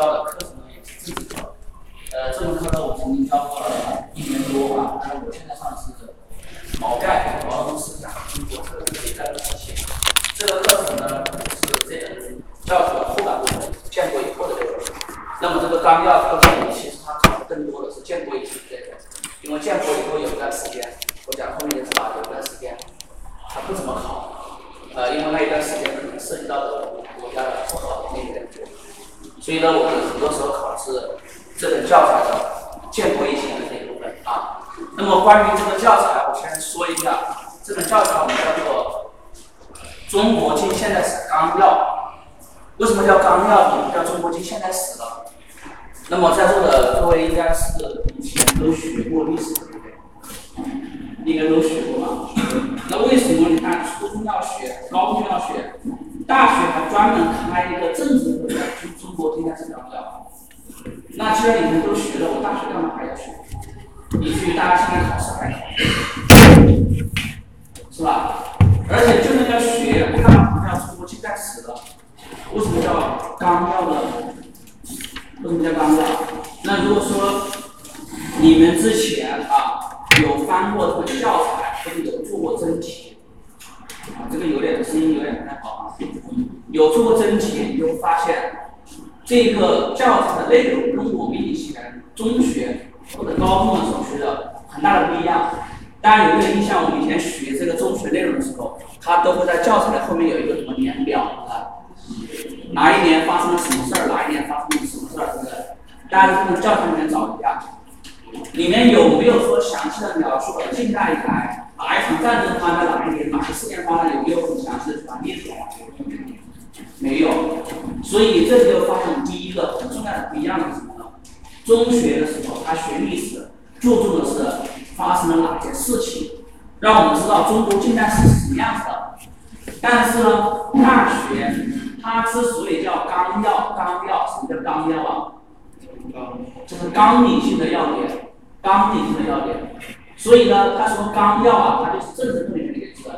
教的课程呢也是政治课，呃，这门课呢我曾经教过了一年多吧，但是我现在上的是毛概毛泽东思想中国特色一代的体系。这个课程呢是这门教学的后半部分，建国以后的内容。那么这个纲要课程呢，其实它考的更多的是建国以前的内容，因为建国以后有一段时间，我讲后面的是吧？有一段时间它不怎么考，呃，因为那一段时间可能涉及到的国家的不好的那个。所以呢，我们很多时候考的是这本教材的建国以前的那一部分啊。那么关于这个教材，我先说一下，这本教材我们叫做《中国近现代史纲要》。为什么叫纲要？不叫中国近现代史呢？那么在座的各位应该是以前都学过历史的，对不对？应该都学过吧？那为什么你看初中要学，高中要学，大学还专门开一个政治课叫中国近代史纲要？那既然你们都学了，我大学干嘛还要学？以至于大家现在考试还考，是吧？而且就算要学，干嘛不叫中国近代史的？为什么叫纲要呢？为什么叫纲要？那如果说你们之前啊有翻过这个教材，或者有做过真题，啊，这个有点声音有点不太好啊。有做过真题，你就发现这个教材的内容跟我们以前中学或者高中的时候学的很大的不一样。大家有没有印象？我们以前学这个中学内容的时候，它都会在教材的后面有一个什么年表啊？哪一年发生了什么事儿？哪一年发生了什么事儿？是不是？大家从教材里面找一下，里面有没有说详细的描述近代以哪一场战争发生在哪一年？哪个事件发生？有没有很详细的传递出来？没有。所以这就发现第一个很重要的不一样的是什么呢？中学的时候他学历史，注重的是发生了哪些事情，让我们知道中国近代史是什么样子的。但是呢，大学它之所以叫纲要，纲要什么叫纲要啊？就是纲领性的要点，纲领性的要点。所以呢，他说纲要啊，它就是政治课里面的一个字。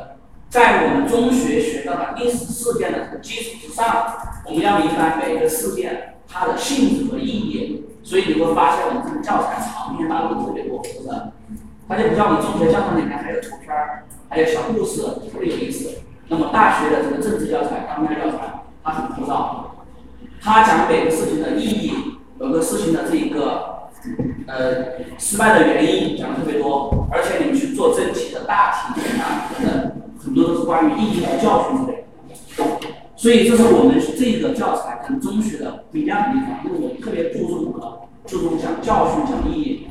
在我们中学学到的历史事件的这个基础之上，我们要明白每一个事件它的性质和意义。所以你会发现我们这个教材长篇大论特别多，是不是？它就不像我们中学教材里面还有图片儿，还有小故事，特别有意思。那么大学的这个政治教材、纲要教材，它很枯燥，它讲每个事情的意义，每个事情的这一个呃失败的原因讲的特别多，而且你们去做真题的大题啊等等，很多都是关于意义和教训之类的。所以这是我们这个教材跟中学的不一样的地方，因为我们特别注重什么？注重讲教训、讲意义。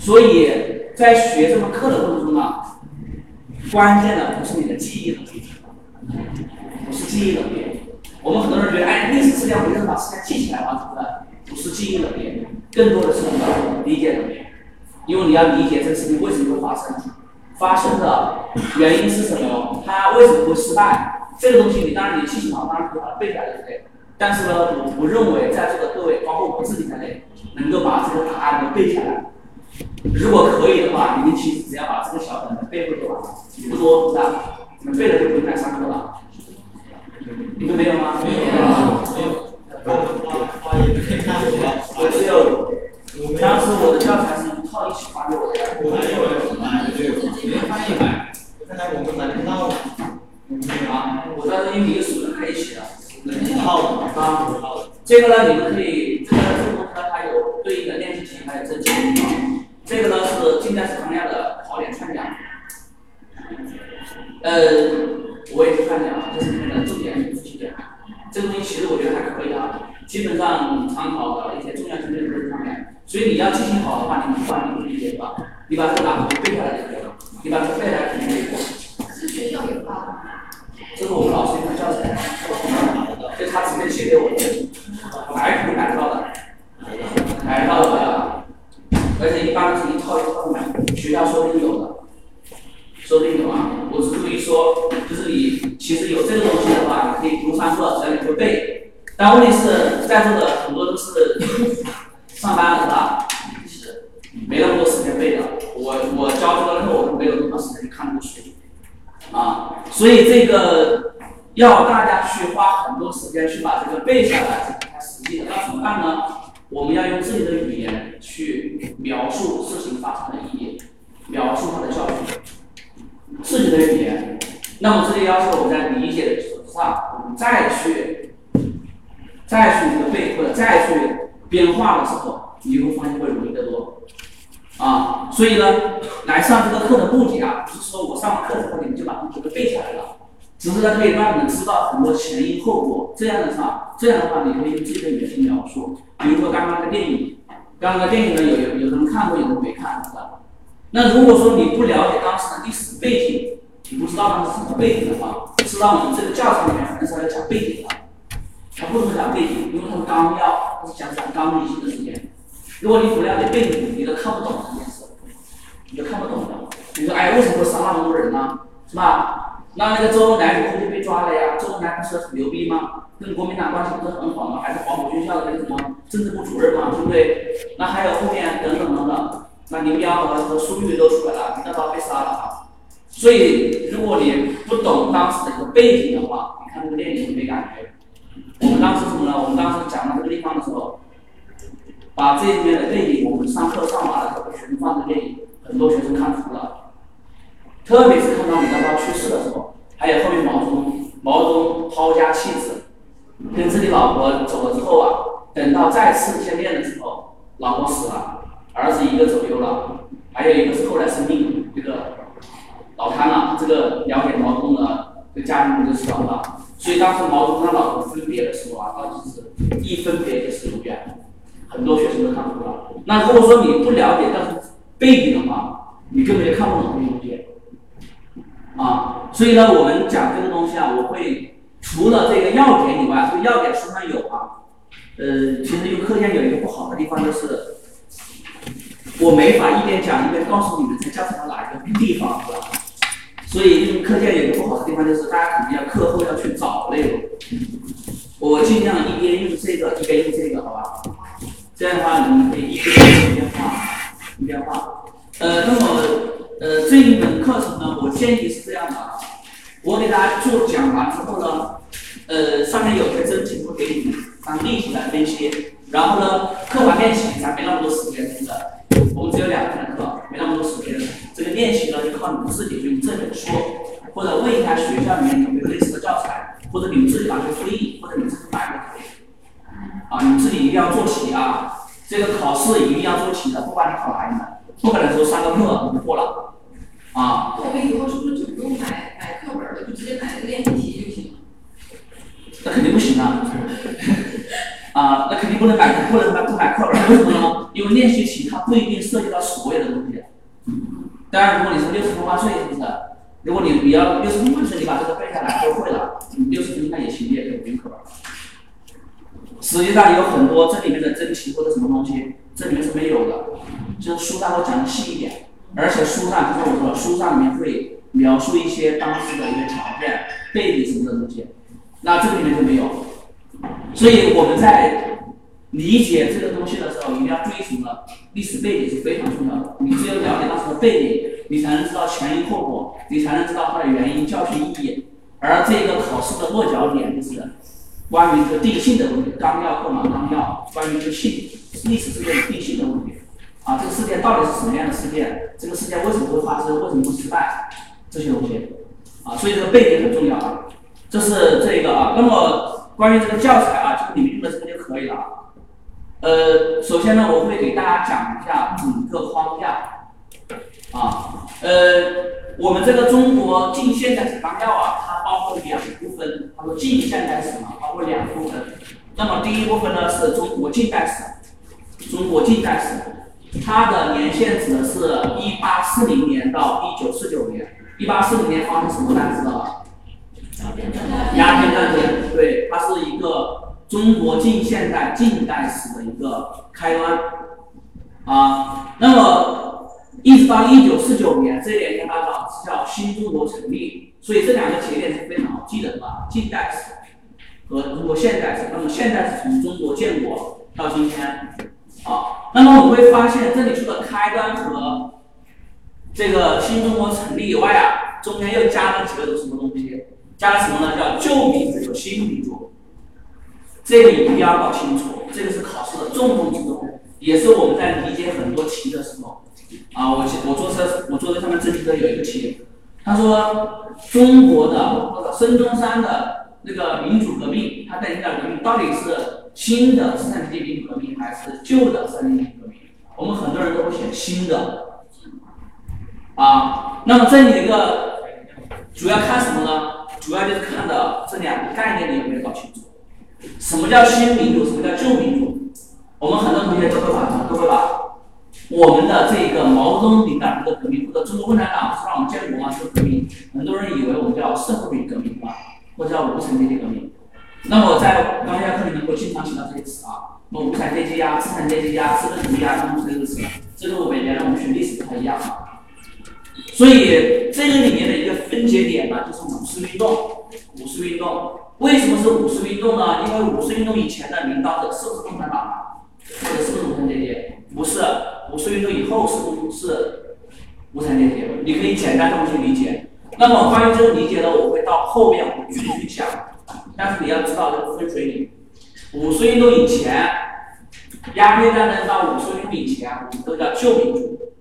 所以在学这门课的过程中呢，关键的不是你的记忆能力。不是记忆能力，我们很多人觉得，哎，历史事件我就是把事件记起来嘛，对不对？不是记忆能力，更多的是什么？理解能力。因为你要理解这个事情为什么会发生，发生的原因是什么，它为什么会失败，这个东西你当然你记性好，当然可以把它背下来，对不对？但是呢，我不认为在座的各位，包括我自己在内，能够把这个答案都背下来。如果可以的话，你们其实只要把这个小本本背会就完了，不多，是吧？你们背了就不用来上课了。你们没有吗？没有。没有。我只有，当时我的教材是一套一起发给我的。我还有，直接翻译买。看来我们买不到。啊，我在这英语数在一起的。一套的啊。这个呢，你们可以，这个这个东西呢，它有对应的练习题，还有真题。这个呢是近代史纲要的考点串讲。呃，我也是串讲，这是里面的重点元素题点。这个东西其实我觉得还可以啊，基本上参考的一些重要性内容都在上面。所以你要记性好的话，你不管你不理解是吧？你把这个答案背下来就可以了。你把这个背下来肯定可以过。是学校有发这是我们老师一份教材，这是他直接寄给我的，买肯定买得到的，买得到的。而且一般是一套一套买，学校说不定有的，说不定有啊。我是故意说，就是你其实有这个东西的话，你可以不用上课，只要你会背。但问题是在座的很多都是上班是吧？是没那么多时间背的。我我教这个课，我都没有那么多时间去看那么多书啊。所以这个要大家去花很多时间去把这个背下来，是不太实际的。要怎么么办呢？我们要用自己的语言去描述事情发生的意义，描述它的教训。自己的语言，那么这就要求我们在理解的基础上，我们再去再去一个背或者再去编画的时候，你会发现会容易得多。啊，所以呢，来上这个课的目的啊，不是说我上完课之后你们就把东西都背起来了，只是呢可以让你们前因后果。这样的话，这样的话你可以用自己的语言去描述。比如说刚刚的电影，刚刚的电影呢，有有有人看过，有人没看，是吧？那如果说你不了解当时的历史背景，你不知道当时什么背景的话，知道我们这个教材里面很少来讲背景的，它不怎么讲背景，因为它是纲要，它是讲讲纲领性的时间。如果你不了解背景，你都看不懂这件事，你都看不懂的。你说，哎，为什么会杀那么多人呢？是吧？那那个周恩来不是就被抓了呀？周恩来不是很牛逼吗？跟国民党关系不是很好吗？还是黄埔军校的那个什么政治部主任嘛，对不对？那还有后面等等等等，那林彪和和粟裕都出来了，林彪被杀了啊。所以，如果你不懂当时的一个背景的话，你看这个电影没感觉。我们当时什么呢？我们当时讲到这个地方的时候。把这里面的背景，我们上课上完了之后，学生放的电影，很多学生看哭了。特别是看到李大钊去世的时候，还有后面毛泽东，毛泽东抛家弃子，跟自己老婆走了之后啊，等到再次见面的时候，老婆死了，儿子一个走丢了，还有一个是后来生病，这个脑瘫了。这个了解毛泽东的这个家庭就知道了。所以当时毛泽东他老婆分别的时候啊，当时是一分别就是永远。很多学生都看不出来。那如果说你不了解当时背景的话，你根本就看不懂这些东西。啊，所以呢，我们讲这个东西啊，我会除了这个要点以外，这个要点书上有啊。呃，其实用课件有一个不好的地方就是，我没法一边讲一边告诉你们在教材上哪一个地方，是吧？所以用课件有一个不好的地方就是，大家肯定要课后要去找内容。我尽量一边用这个，一边用这个，好吧？这样的话，你们可以一边一边画，一边画。呃，那么呃这一门课程呢，我建议是这样的啊，我给大家做讲完之后呢，呃上面有些真题会给你们当例题来分析，然后呢课完练习咱没那么多时间，是不是？我们只有两天的课，没那么多时间。这个练习呢就靠你们自己去这本书，或者问一下学校里面有没有类似的教材，或者你们自己拿去复印，或者你们自己买都可以。啊，你自己一定要做题啊！这个考试一定要做题的，不管你考哪一门，不可能说上个课你过了。啊。我们以后是不是就不用买买课本了，就直接买那个练习题就行了？那肯定不行啊！啊，那肯定不能买，不能买不买课本，为什么呢？因为练习题它不一定涉及到所有的东西。当然，如果你是六十分万岁，是不是？如果你你要六十分万岁，你把这个背下来都会了，六十分那也行，你也可以不用课本。实际上有很多这里面的真题或者什么东西，这里面是没有的，就是书上会讲的细一点，而且书上就是我说书上里面会描述一些当时的一些条件、背景什么的东西，那这个里面就没有。所以我们在理解这个东西的时候，一定要注意什么？历史背景是非常重要的。你只有了解当时的背景，你才能知道前因后果，你才能知道它的原因、教训、意义。而这个考试的落脚点就是。关于这个定性的问题，纲要或马纲要，关于这个性历史事件的定性的问题，啊，这个事件到底是什么样的事件？这个事件为什么会发生？为什么会失败？这些东西，啊，所以这个背景很重要啊。这是这个啊。那么关于这个教材啊，就你们用的这个就可以了。呃，首先呢，我会给大家讲一下整个框架，啊，呃。我们这个中国近现代史纲要啊，它包括两部分。他说近现代史嘛，包括两部分。那么第一部分呢是中国近代史，中国近代史，它的年限指的是一八四零年到一九四九年。一八四零年发生什么战争了？鸦片战争。对，它是一个中国近现代近代史的一个开端。啊，那么。一直到一九四九年，这两天大家是叫新中国成立，所以这两个节点是非常好记的，吧？近代史和中国现代史。那么现代史从中国建国到今天，好，那么我们会发现这里除了开端和这个新中国成立以外啊，中间又加了几个什么东西？加了什么呢？叫旧民主和新民主。这个一定要搞清楚，这个是考试的重中之重，也是我们在理解很多题的时候，啊，我我做车，我做的上面这题的有一个题，他说中国的孙中山的那个民主革命，他带领的革命到底是新的生产经济民主革命还是旧的生产经济革命？我们很多人都会选新的，啊，那么这里一个主要看什么呢？主要就是看的这两个概念你有没有搞清楚？什么叫新民主？什么叫旧民主？我们很多同学都会把都会把我们的这个毛泽东领导的革命，或者中国共产党是让我们建国吗，是革命。很多人以为我们叫社会主义革命，是吧？或者叫无产阶级革命。那么在钢铁课里面会经常提到这些词啊，什么无产阶级呀、资产阶级呀、资本主义啊，等等这个词。这个我们原来我们学历史不太一样啊。所以这个里面的一个分节点呢，就是五四运动。五四运动为什么是五四运动呢？因为五四运动以前的领导者是不是共产党或者是不是无产阶级？不是。五四运动以后是不是无产阶级？你可以简单这么去理解。那么关于这个理解呢，我会到后面我具体去讲。但是你要知道这个分水岭。五四运动以前，鸦片战争到五四运动以前，我们都叫旧民主。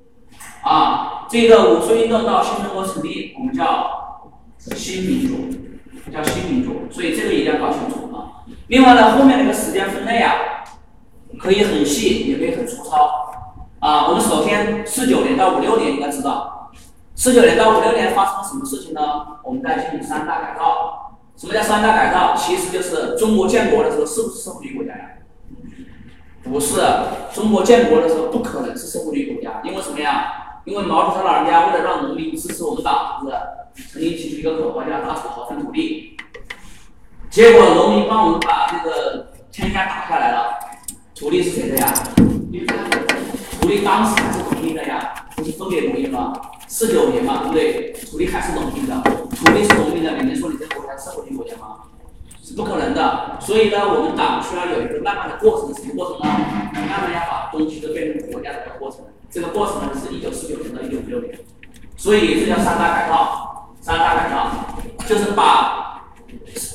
啊，这个五四运动到新中国成立，我们叫新民主，叫新民主。所以这个一定要搞清楚啊。另外呢，后面那个时间分类啊，可以很细，也可以很粗糙。啊，我们首先四九年到五六年应该知道，四九年到五六年发生了什么事情呢？我们在进行三大改造。什么叫三大改造？其实就是中国建国的时候是不是社会主义国家呀？不是，中国建国的时候不可能是社会主义国家，因为什么呀？因为毛主席老人家为了让农民支持我们党，是不是曾经提出一个口号叫“打土豪分土地”？结果农民帮我们把这个天下打下来了，土地是谁的呀？土地当时是农民的呀，不是分给农民吗？四九年嘛，对不对？土地还是农民的，土地是农民的，你能说你这个国家是社会主义国家吗？是不可能的。所以呢，我们党需要有一个慢慢的过程，什么过程呢？慢慢要把东西都变成国家的一个过程。这个过程呢，是一九四九年到一九五六年。所以这叫三大改造。三大改造就是把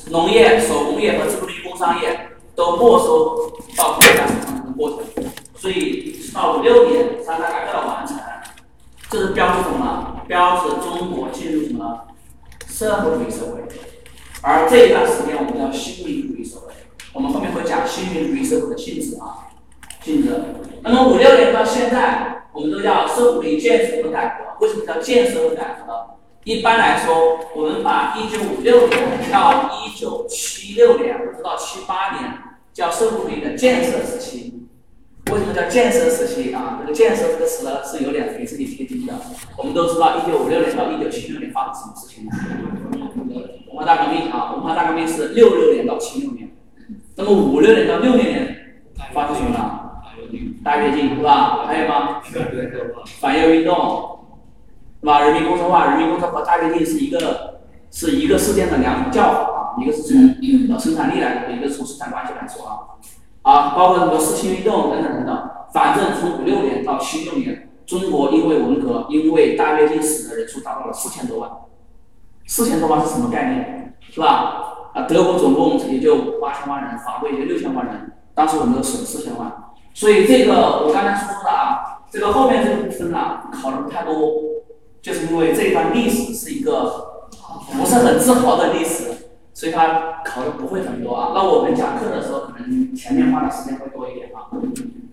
农业、手工业和资本主义工商业都没收到国家手上的过程。所以到五六年，三大改造完成。这是标志什么？标志中国进入什么社会主义社会，而这一段时间我们叫新民主主义社会。我们后面会讲新民主主义社会的性质啊，性质。那么五六年到现在，我们都叫社会主义建设和改革。为什么叫建设和改革？一般来说，我们把一九五六年到一九七六年或者到七八年叫社会主义的建设时期。为什么叫建设时期啊？这个“建设”这个词呢是有点给自己贴金的。我们都知道，一九五六年到一九七六年发生什么事情？文化大革命啊，文化大革命是六六年到七六年。那么五六年到六六年发生什么了？大跃进是吧？还有吗？反右运动是吧？人民公社化，人民公社和大跃进是一个是一个事件的两种叫法啊，一个是从生产力来说，一个从生产关系来说啊。啊，包括什么四清运动等等等等，反正从五六年到七六年，中国因为文革，因为大跃进死的人数达到了四千多万。四千多万是什么概念？是吧？啊，德国总共也就八千万人，法国也就六千万人，当时我们都死了四千万。所以这个我刚才说的啊，这个后面这个部分呢，考的不太多，就是因为这段历史是一个不是很自豪的历史。所以他考的不会很多啊，那我们讲课的时候可能前面花的时间会多一点啊。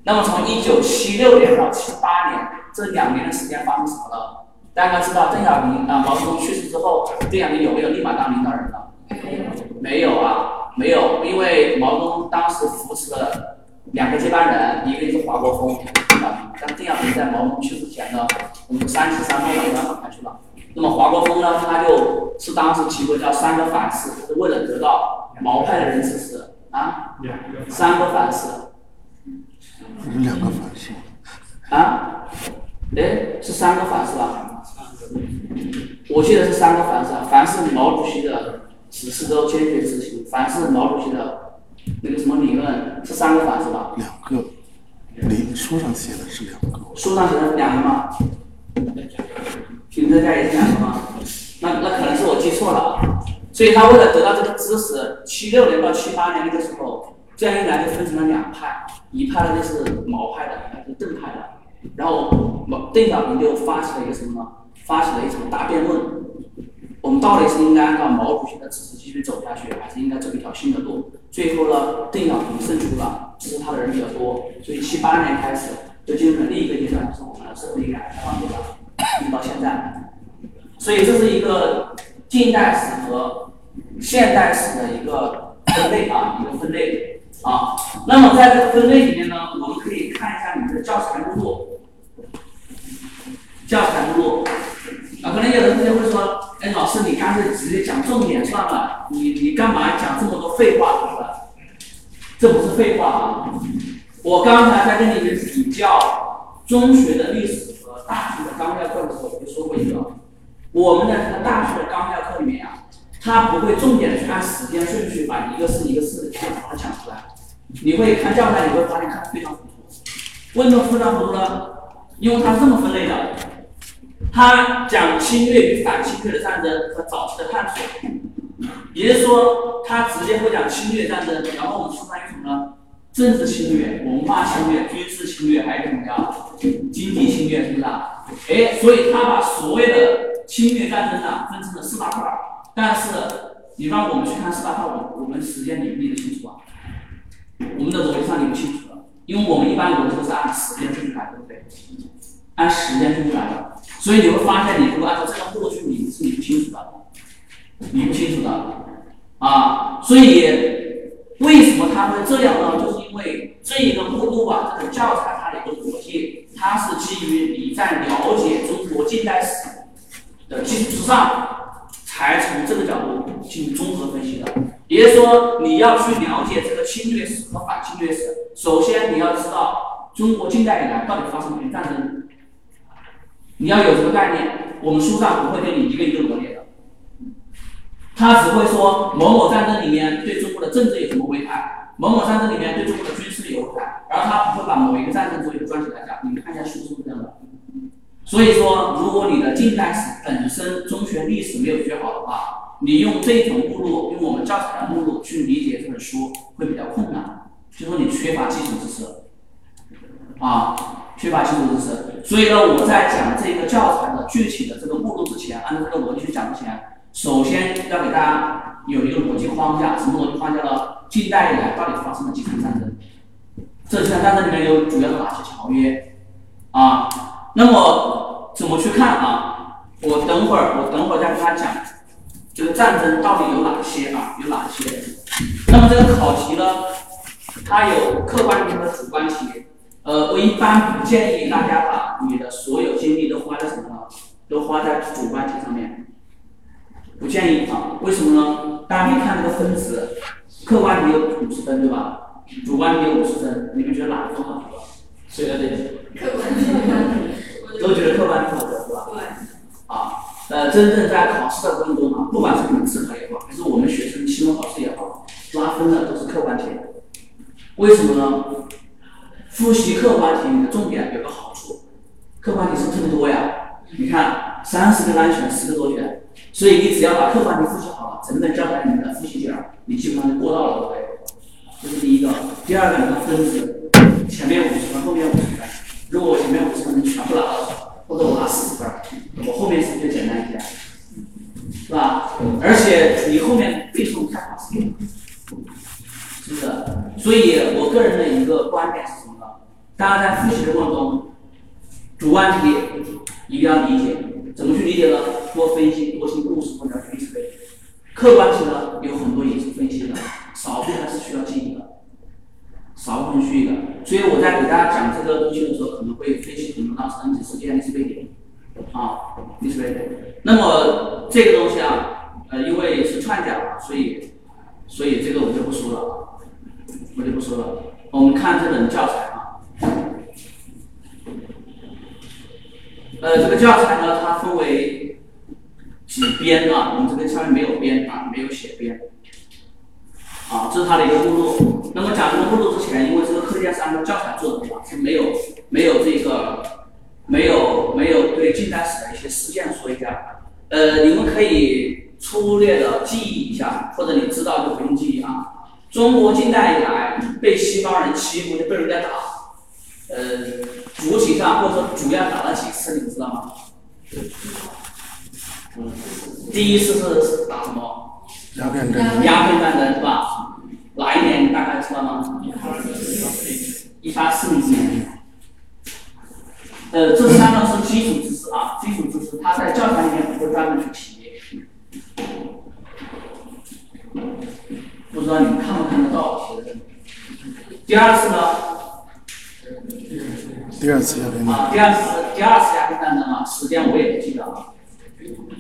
那么从一九七六年到七八年这两年的时间发生什么了？大家知道邓小平啊，毛泽东去世之后，邓小平有没有立马当领导人了？没有啊，没有，因为毛泽东当时扶持了两个接班人，一个就是华国锋，邓小平。但邓小平在毛泽东去世前呢，我们三十三落了，要反派去了。那么华国锋呢，他就是当时提过叫三个反思，是为了得到毛派的人支持啊。三个反思。是两个反思。啊？哎，是三个反思吧？我记得是三个反思，凡是毛主席的指示都坚决执行，凡是毛主席的那个什么理论是三个反思吧？两个，你书上写的是两个。书上写的两个吗？评论家也是两个吗？那那可能是我记错了啊。所以他为了得到这个知识，七六年到七八年那个时候，这样一来就分成了两派，一派呢就是毛派的，一派是邓派的。然后毛邓小平就发起了一个什么呢？发起了一场大辩论。我们到底是应该按照毛主席的指示继续走下去，还是应该走一条新的路？最后呢，邓小平胜出了，支持他的人比较多，所以七八年开始就进入了另一个阶段，就是我们的社会改革开放阶段，到现在。所以这是一个近代史和现代史的一个分类啊，一个分类啊。那么在这个分类里面呢，我们可以看一下你们的教材目录，教材目录。啊，可能有的同学会说，哎，老师，你干脆直接讲重点算了，你你干嘛讲这么多废话，是吧？这不是废话啊！我刚才在跟你们比较中学的历史大学的纲要课的时候，我就说过一个，我们的这个大学的纲要课里面啊，它不会重点的去按时间顺序把一个事一个事去把它讲出来。你会看教材，你会发现看得非常糊涂。为什么非常糊涂呢？因为它这么分类的。它讲侵略与反侵略的战争和早期的探索，也就是说，它直接会讲侵略战争，然后我们书上有什么呢？政治侵略、文化侵略、军事侵略，还有什么呀？经济侵略，是不是啊？哎，所以他把所有的侵略战争啊分成了四大块儿。但是你让我们去看四大块，我我们时间理不理得清楚啊？我们的逻辑上理不清楚的，因为我们一般逻辑都是按时间顺序来，对不对？按时间顺序来的。所以你会发现，你如果按照这个目录去理，是理不清楚的，理不清楚的啊。所以为什么他会这样呢？就是因为这一个目录啊，这个教材它的一个逻辑，它是基于你在了解中国近代史的基础之上，才从这个角度进行综合分析的。也就是说，你要去了解这个侵略史和反侵略史，首先你要知道中国近代以来到底发生哪些战争。你要有这个概念，我们书上不会给你一个一个罗列的，他只会说某某战争里面对中国的政治有什么危害，某某战争里面对中国的军事有危害，而他不会把某一个战争做一个专题来讲。你们看一下书是不是这样的？所以说，如果你的近代史本身中学历史没有学好的话，你用这种目录，用我们教材的目录去理解这本书会比较困难，就说你缺乏基础知识，啊。缺乏基础知识，所以呢，我在讲这个教材的具体的这个目录之前，按照这个逻辑去讲之前，首先要给大家有一个逻辑框架，什么逻辑框架呢？近代以来到底发生了几场战争？这几场战争里面有主要的哪些条约？啊，那么怎么去看啊？我等会儿我等会儿再跟大家讲这个战争到底有哪些啊？有哪些？那么这个考题呢，它有客观题和主观题。呃，我一般不建议大家把你的所有精力都花在什么呢？都花在主观题上面，不建议啊。为什么呢？大家可以看这个分值，客观题有五十分，对吧？主观题有五十分，你们觉得哪个分好？谁来对？客观题。都觉得客观题好，是吧？对。啊，呃，真正在考试的过程中啊，不管是你们自考也好，还是我们学生期末考试也好，拉分的都是客观题。为什么呢？复习客观题，你的重点有个好处，客观题是特别多呀。你看，三十个单选，十个多选，所以你只要把客观题复习好了，成本教材里面的复习点儿，你基本上就过到了，对不对？这是第一个。第二个，你的分值，前面五十分，后面五十分。如果我前面五十分全部拿到，或者我拿四十分，我后面是不是就简单一些？是吧？而且你后面背诵太考试，是不是？所以我个人的一个观点是什么呢？大家在复习的过程中，主观题一定要理解，怎么去理解呢？多分析，多听故事，多了解历史背景。客观题呢，有很多也是分析的，少部分是需要记忆的，少部分需要的。所以我在给大家讲这个东西的时候，可能会分析很多当时历史事件、历史背景，啊，历史背景。那么这个东西啊，呃，因为是串讲，所以，所以这个我就不说了，我就不说了。我们看这本教材啊。呃，这个教材呢，它分为几编啊？我们这边下面没有编啊，没有写编。啊，这是它的一个目录。那么讲这个目录之前，因为这个课件是按照教材做的，对吧？是没有没有这个没有没有对近代史的一些事件说一下。呃，你们可以粗略的记忆一下，或者你知道就不用记忆啊。中国近代以来。被西方人欺负，就被人家打，呃，主体上或者说主要打了几次，你们知道吗？第一次是是打什么？鸦片战争，鸦片战争是吧？哪一年你大概知道吗？一八四零年。呃，这三个是基础知识啊，基础知识，它在教材里面不会专门去提。不知道你们看不看得到？第二次呢？第二次鸦片战啊，第二次第二次鸦片战争啊，时间我也不记得了，争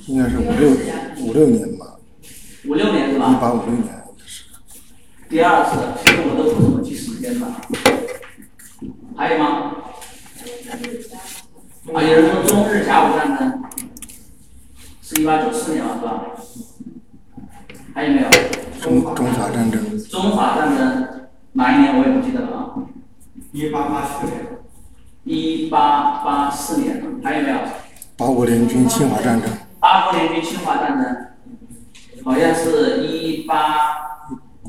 应该是五六五六年吧，五六年是吧一？八五六年应该是。第二次，其实我都不怎么记时间的。还有吗？啊，有人说中日甲午战争是一八九四年了，是吧？还有没有？中中法战争，中法战争哪一年我也不记得了啊。一八八四年，一八八四年，还有没有？八国联军侵华战争，八国联军侵华战争，好像是一八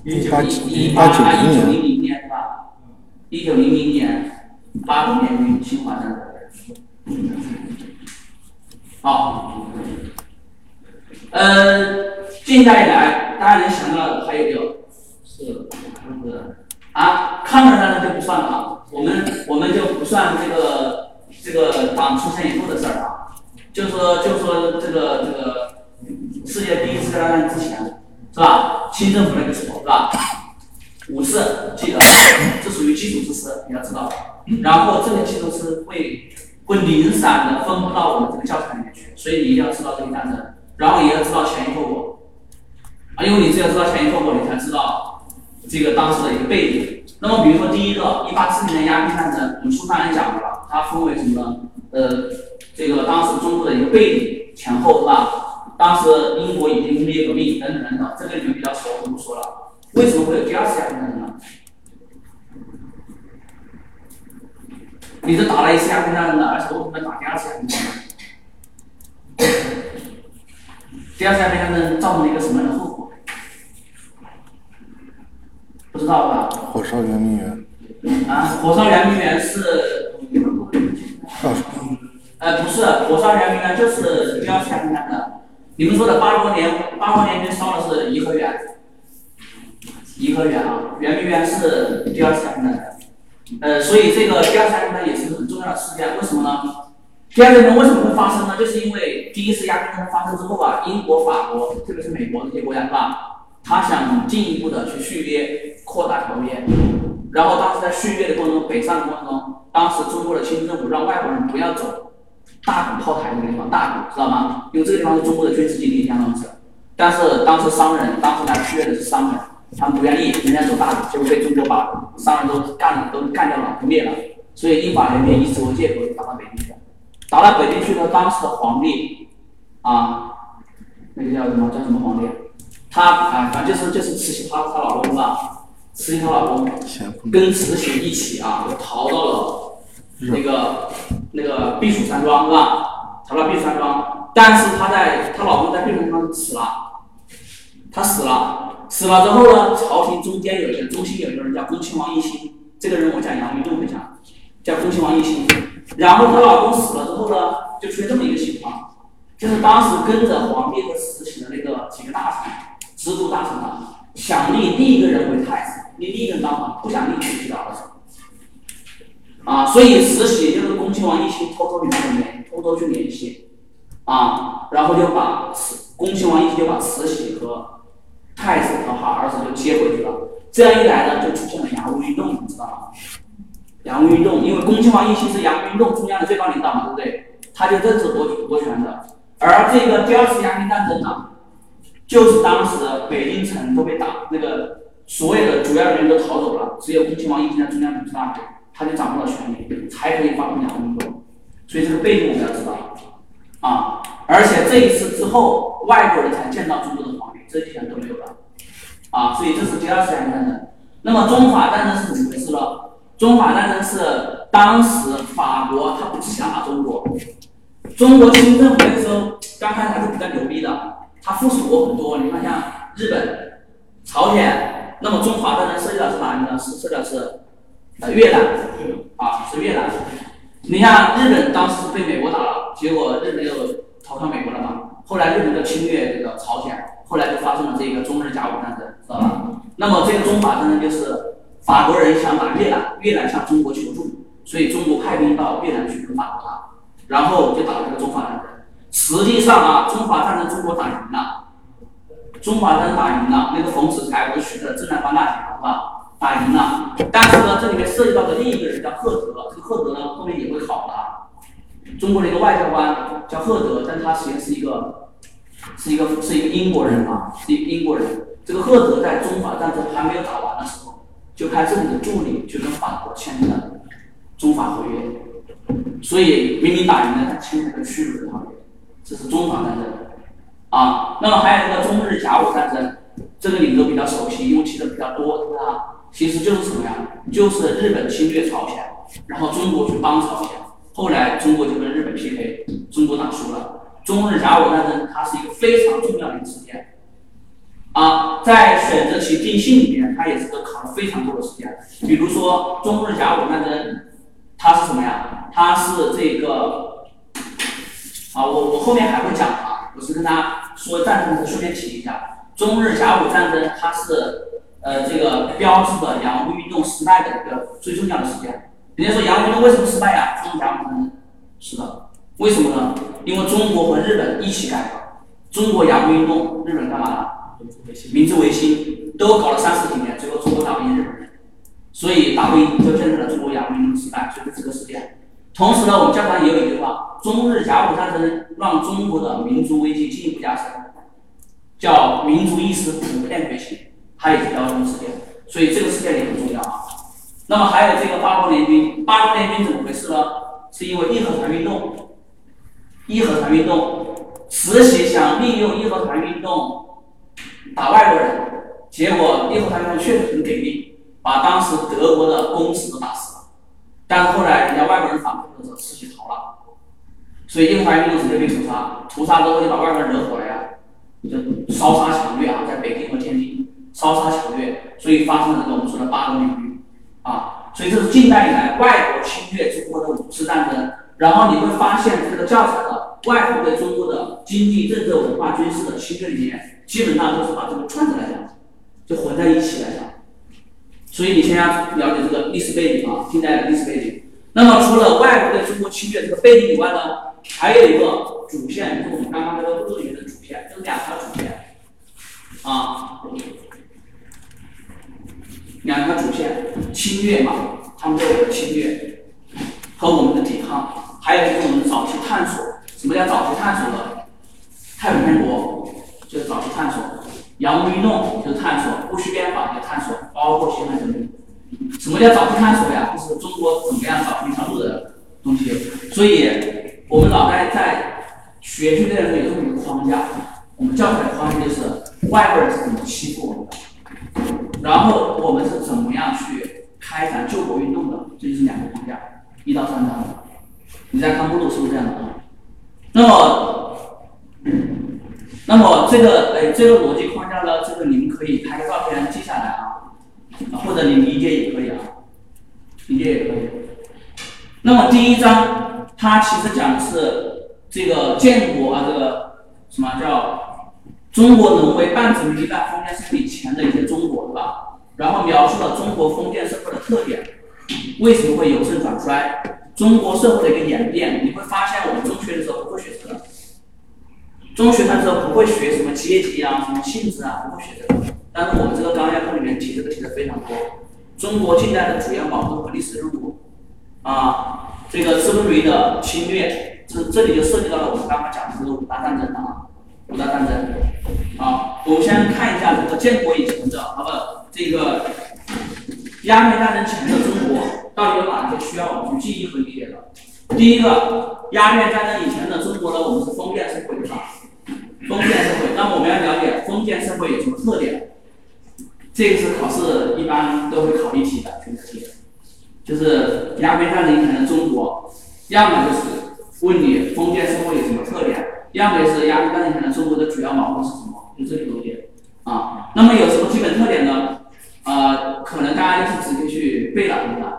一八一一八八九零年，一九零零年是吧？一九零零年，八国联军侵华战争。好，呃，近代以来，大家能想到的还有没有？是不是？啊，抗日战争就不算了啊，我们我们就不算这个这个党出现以后的事儿啊，就说就说这个这个世界第一次大战之前是吧？清政府那个时候是吧？五次记得，这属于基础知识，你要知道。然后这个基础知识会会零散的分布到我们这个教材里面去，所以你一定要知道这个战争，然后也要知道前因后果啊，因为你只有知道前因后果，你才知道这个当时的一个背景。那么比如说第一个，一八四零年鸦片战争，我们书上也讲过了，它分为什么呢？呃，这个当时中国的一个背景前后是吧？当时英国已经工业革命等等等等，这个你们比较熟，我就不说了。为什么会有第二次鸦片战争呢？你是打了一次鸦片战争的，而且为什么要打第二次鸦片战争？第二次鸦片战争造成了一个什么样的后果？不知道吧？火烧圆明园，啊，火烧圆明园是，二十呃，不是，火烧圆明园就是第二次鸦片战争。你们说的八国联八国联军烧的是颐和园，颐和园啊，圆明园是第二次鸦片战争。呃，所以这个第二次鸦片战争也是很重要的事件，为什么呢？第二次战争为什么会发生呢？就是因为第一次鸦片战争发生之后啊，英国、法国，特别是美国这些国家是吧？他想进一步的去续约、扩大条约，然后当时在续约的过程中，北上的过程中，当时中国的清政府让外国人不要走大沽炮台这个地方，大沽知道吗？因为这个地方是中国的军事基地，相当于是。但是当时商人，当时来续约的是商人，他们不愿意，人家走大路，结果被中国把商人都干了，都干掉了，不灭了。所以英法联军以此为借口打到北京去。打到北京去呢，当时的皇帝啊，那个叫什么叫什么皇帝？他啊，反正就是就是慈禧她她老公是吧？慈禧她老公跟慈禧一起啊，逃到了那个那个避暑山庄是吧？逃到避暑山庄，但是她在她老公在避暑山庄死了，他死了，死了之后呢，朝廷中间有一个中心有一个人叫恭亲王奕欣，这个人我讲杨明仲会讲，叫恭亲王奕欣。然后她老公死了之后呢，就出现这么一个情况，就是当时跟着皇帝和慈禧的那个几个大臣。直督大臣啊，想立另一个人为太子，立另一个人当皇，不想立慈禧的儿子。啊，所以慈禧就是恭亲王奕欣偷偷去联，偷偷去联系，啊，然后就把慈恭亲王奕欣就把慈禧和太子和他儿子就接回去了。这样一来呢，就出现了洋务运动，你知道吗？洋务运动，因为恭亲王奕欣是洋务运动中央的最高领导嘛，对不对？他就认识夺夺权的。而这个第二次鸦片战争呢？就是当时北京城都被打，那个所有的主要人员都逃走了，只有恭亲王奕欣在中央主持大局，他就掌握了权力，才可以发动洋务运动。所以这个背景我们要知道啊。而且这一次之后，外国人才见到中国的皇帝，这几天都没有了啊。所以这是第二次鸦片战争。那么中法战争是怎么回事呢？中法战争是当时法国他不是想打中国，中国清政府那时候刚开始还是比较牛逼的。它附属国很多，你看像日本、朝鲜、那么中法战争涉及到是哪里呢？是涉及到是呃越南啊，是越南。你看日本当时被美国打了，结果日本又投靠美国了嘛。后来日本就侵略这个朝鲜，后来就发生了这个中日甲午战争，知道吧？那么这个中法战争就是法国人想打越南，越南向中国求助，所以中国派兵到越南去跟法国打，然后就打了这个中法战争。实际上啊，中法战争中国打赢了，中法战争打赢了，那个冯子材不是学的正南方大学是吧？打赢了，但是呢，这里面涉及到的另一个人叫赫德，这个赫德呢后面也会考的。中国的一个外交官叫赫德，但他实际上是一个是一个是一个英国人啊，是一个英国人。这个赫德在中法战争还没有打完的时候，就派自己的助理去跟法国签了中法合约，所以明明打赢了，他签了个屈辱的合约，这是中法战争啊。那么还有这个中日甲午战争，这个你们都比较熟悉，因为提的比较多，对吧？其实就是什么呀？就是日本侵略朝鲜，然后中国去帮朝鲜，后来中国就跟日本 PK，中国打输了。中日甲午战争它是一个非常重要的一个事件，啊，在选择题定性里面，它也是个考了非常多的时间。比如说中日甲午战争，它是什么呀？它是这个，啊，我我后面还会讲啊，我是跟大家说战争的时候顺便提一下，中日甲午战争它是。呃，这个标志着洋务运动失败的一个最重要的事件。人家说洋务运动为什么失败呀？中甲午战争是的，为什么呢？因为中国和日本一起改革，中国洋务运动，日本干嘛了？明治维新，都搞了三十几年，最后中国打不赢日本人，所以打不赢就见证了中国洋务运动失败，所以这个事件。同时呢，我们教堂也有一句话：中日甲午战争让中国的民族危机进一步加深，叫民族意识普遍觉醒。它也是标准事件，所以这个事件也很重要啊。那么还有这个八国联军，八国联军怎么回事呢？是因为义和团运动，义和团运动，慈禧想利用义和团运动打外国人，结果义和团运动确实很给力，把当时德国的公使都打死了。但后来人家外国人反攻的时候，慈禧逃了，所以义和团运动直接被屠杀，屠杀之后就把外国人惹火了呀，就烧杀抢掠啊，在北京和天津。烧杀抢掠，所以发生了这个我们说的八国联军啊，所以这是近代以来外国侵略中国的五次战争。然后你会发现，这个教材的外国对中国的经济、政治、文化、军事的侵略里面，基本上都是把这个串着来讲，就混在一起来讲。所以你先要了解这个历史背景啊，近代的历史背景。那么除了外国对中国侵略这个背景以外呢，还有一个主线，就是我们刚刚那个鳄鱼的主线，这两条主线啊。两条主线，侵略嘛，他们对我们的侵略和我们的抵抗，还有就是我们早期探索。什么叫早期探索呢？太平天国就是早期探索，洋务运动就是探索，戊戌变法就是探索，包括辛亥革命。什么叫早期探索呀？就是中国怎么样找一条路的东西。所以，我们老在在学训练的时候有这么一个框架，我们教材的框架就是外国人是怎么欺负我们的。然后我们是怎么样去开展救国运动的？这就是两个框架，一到三章。你再看目录是不是这样的啊？那么，那么这个哎，这个逻辑框架呢，这个你们可以拍个照片记下来啊，或者你理解也可以啊，理解也可以。那么第一章它其实讲的是这个建国啊，这个什么叫？中国沦为半殖民地半封建社会以前的一些中国，对吧？然后描述了中国封建社会的特点，为什么会由盛转衰？中国社会的一个演变，你会发现我们中学的时候不会学这个，中学的时候不会学什么阶级啊、什么性质啊，不会学这个。但是我们这个纲要课里面提这个提的非常多。中国近代的主要矛盾和历史任务啊，这个资本主义的侵略，这这里就涉及到了我们刚刚讲的这个五大战争了啊。五大战争，好，我们先看一下这个建国以前的，好不，这个鸦片战争前的中国到底有哪些需要我们去记忆和理解的？第一个，鸦片战争以前的中国呢，我们是封建社会，吧？封建社会，那么我们要了解封建社会有什么特点？这个是考试一般都会考一题的选择题，就是鸦片战争以前的中国，要么就是问你封建社会有什么特点？要么是鸦片战争前的中国的主要矛盾是什么？就这个东西啊。那么有什么基本特点呢？呃，可能大家就是直接去背了，对吧？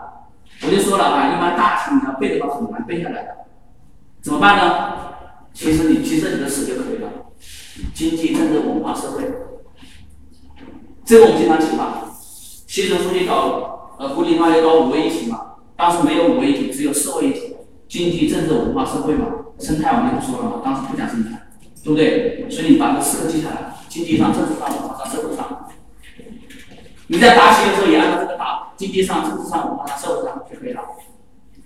我就说了啊，一般大题你要背的话很难背下来的，怎么办呢？其实你记这几个词就可以了，经济、政治、文化、社会，这个我们经常提嘛。习总书记搞呃鼓励大家搞五位一体嘛，当时没有五位一体，只有四位一体，经济、政治、文化、社会嘛，生态我们就不说了嘛，当时不讲生态，对不对？所以你把这四个记下来，经济上、政治上、文化上、社会上。你在答题的时候也按照这个答，经济上、政治上、文化上、社会上就可以了。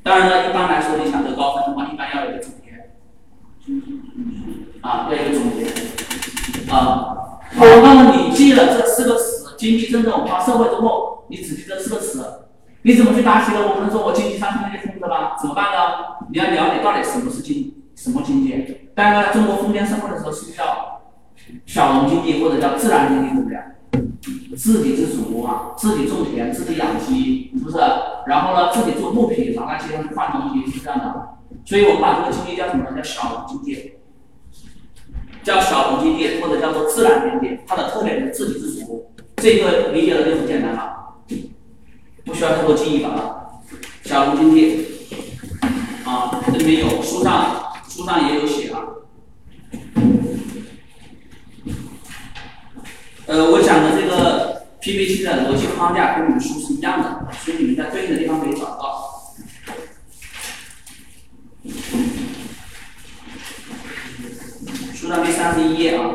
当然了，一般来说，你想得高分的话，一般要有一个总结，啊，要有一个总结，啊，好，那么你记了这四个词，经济、政治、文化、社会之后，你只记这四个词，你怎么去答题呢？我不能说我经济上面就空的吧？怎么办呢？你要了解到底什么是经，什么经济？当然了，中国封建社会的时候是叫小农经济或者叫自然经济，对不对？自给自足啊，自己种田，自己养鸡，是不是？然后呢，自己做布匹，拿那些去换东西，是这样的。所以我们把这个经济叫什么呢？叫小农经济，叫小农经济或者叫做自然经济，它的特点是自给自足。这个理解的就很简单了，不需要太多记忆法了。小农经济啊，这里面有书上书上也有写啊。呃，我讲的这个 PPT 的逻辑框架跟你们书是一样的，所以你们在对应的地方可以找到。书上第三十一页啊，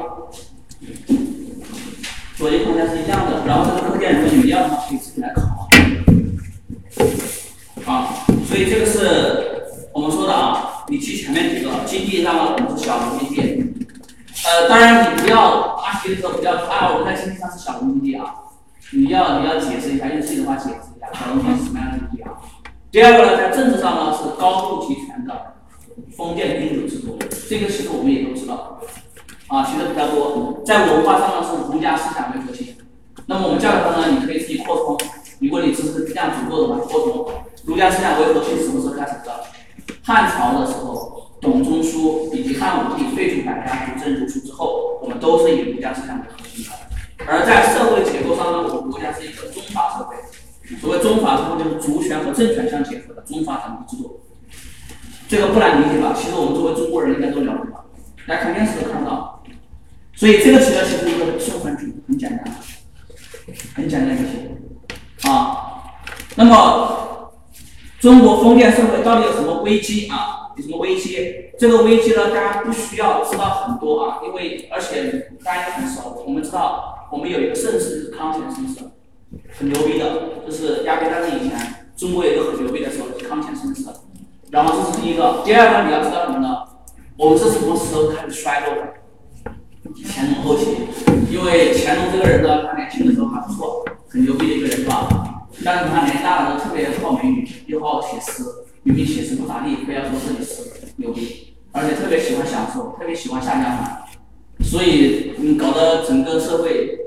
逻辑框架是一样的，然后这个课件如果你们要的话，可以自己来考。啊，所以这个是我们说的啊，你记前面几个，经济上呢，我们是小农经济。呃，当然你不要答题的时候不要啊，我们在经济上是小农经济啊，你要你要解释一下，用自己的话解释一下小农经济是什么样的经济啊。第二个呢，在政治上呢是高度集权的封建君主制度，这个其实我们也都知道啊，学的比较多。在文化上呢是儒家思想为核心，那么我们教育上呢，你可以自己扩充，如果你知识量足够的话，扩充儒家思想为核心什么时候开始的？汉朝的时候。董仲舒以及汉武帝废除百家，主政儒术之后，我们都是以儒家思想为核心的。而在社会结构上呢，我们国家是一个宗法社会。所谓宗法社会，就是族权和政权相结合的宗法统治制度。这个不难理解吧？其实我们作为中国人应该都了解吧？大家看电视都看到。所以这个题呢，其实一个送分题，很简单，很简单一个题啊。那么中国封建社会到底有什么危机啊？有什么危机？这个危机呢，大家不需要知道很多啊，因为而且大家很熟。我们知道，我们有一个盛世是康乾盛世，很牛逼的，就是鸦片战争以前，中国有一个很牛逼的时候是康乾盛世。然后这是第一个，第二个你要知道什么呢？我们是什么时候开始衰落的？乾隆后期，因为乾隆这个人呢，他年轻的时候还不错，很牛逼的一个人是吧？但是他年纪大了，特别好美女，又好写诗。明明写诗不咋地，非要说自己是牛逼，而且特别喜欢享受，特别喜欢下江南，所以嗯，搞得整个社会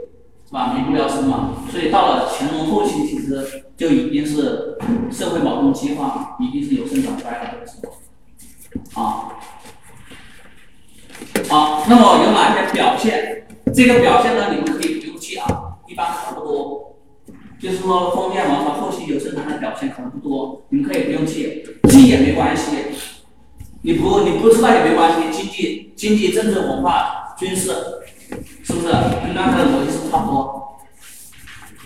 是吧，民不聊生嘛。所以到了乾隆后期，其实就已经是社会矛盾激化，已经是由盛转衰了这个时候。啊，好，那么有哪些表现？这个表现呢，你们可以不用记啊，一般考不多。就是说，封建王朝后期有正常的表现可能不多，你们可以不用记，记也没关系。你不你不知道也没关系，经济、经济、政治、文化、军事，是不是跟刚才的逻辑是差不多？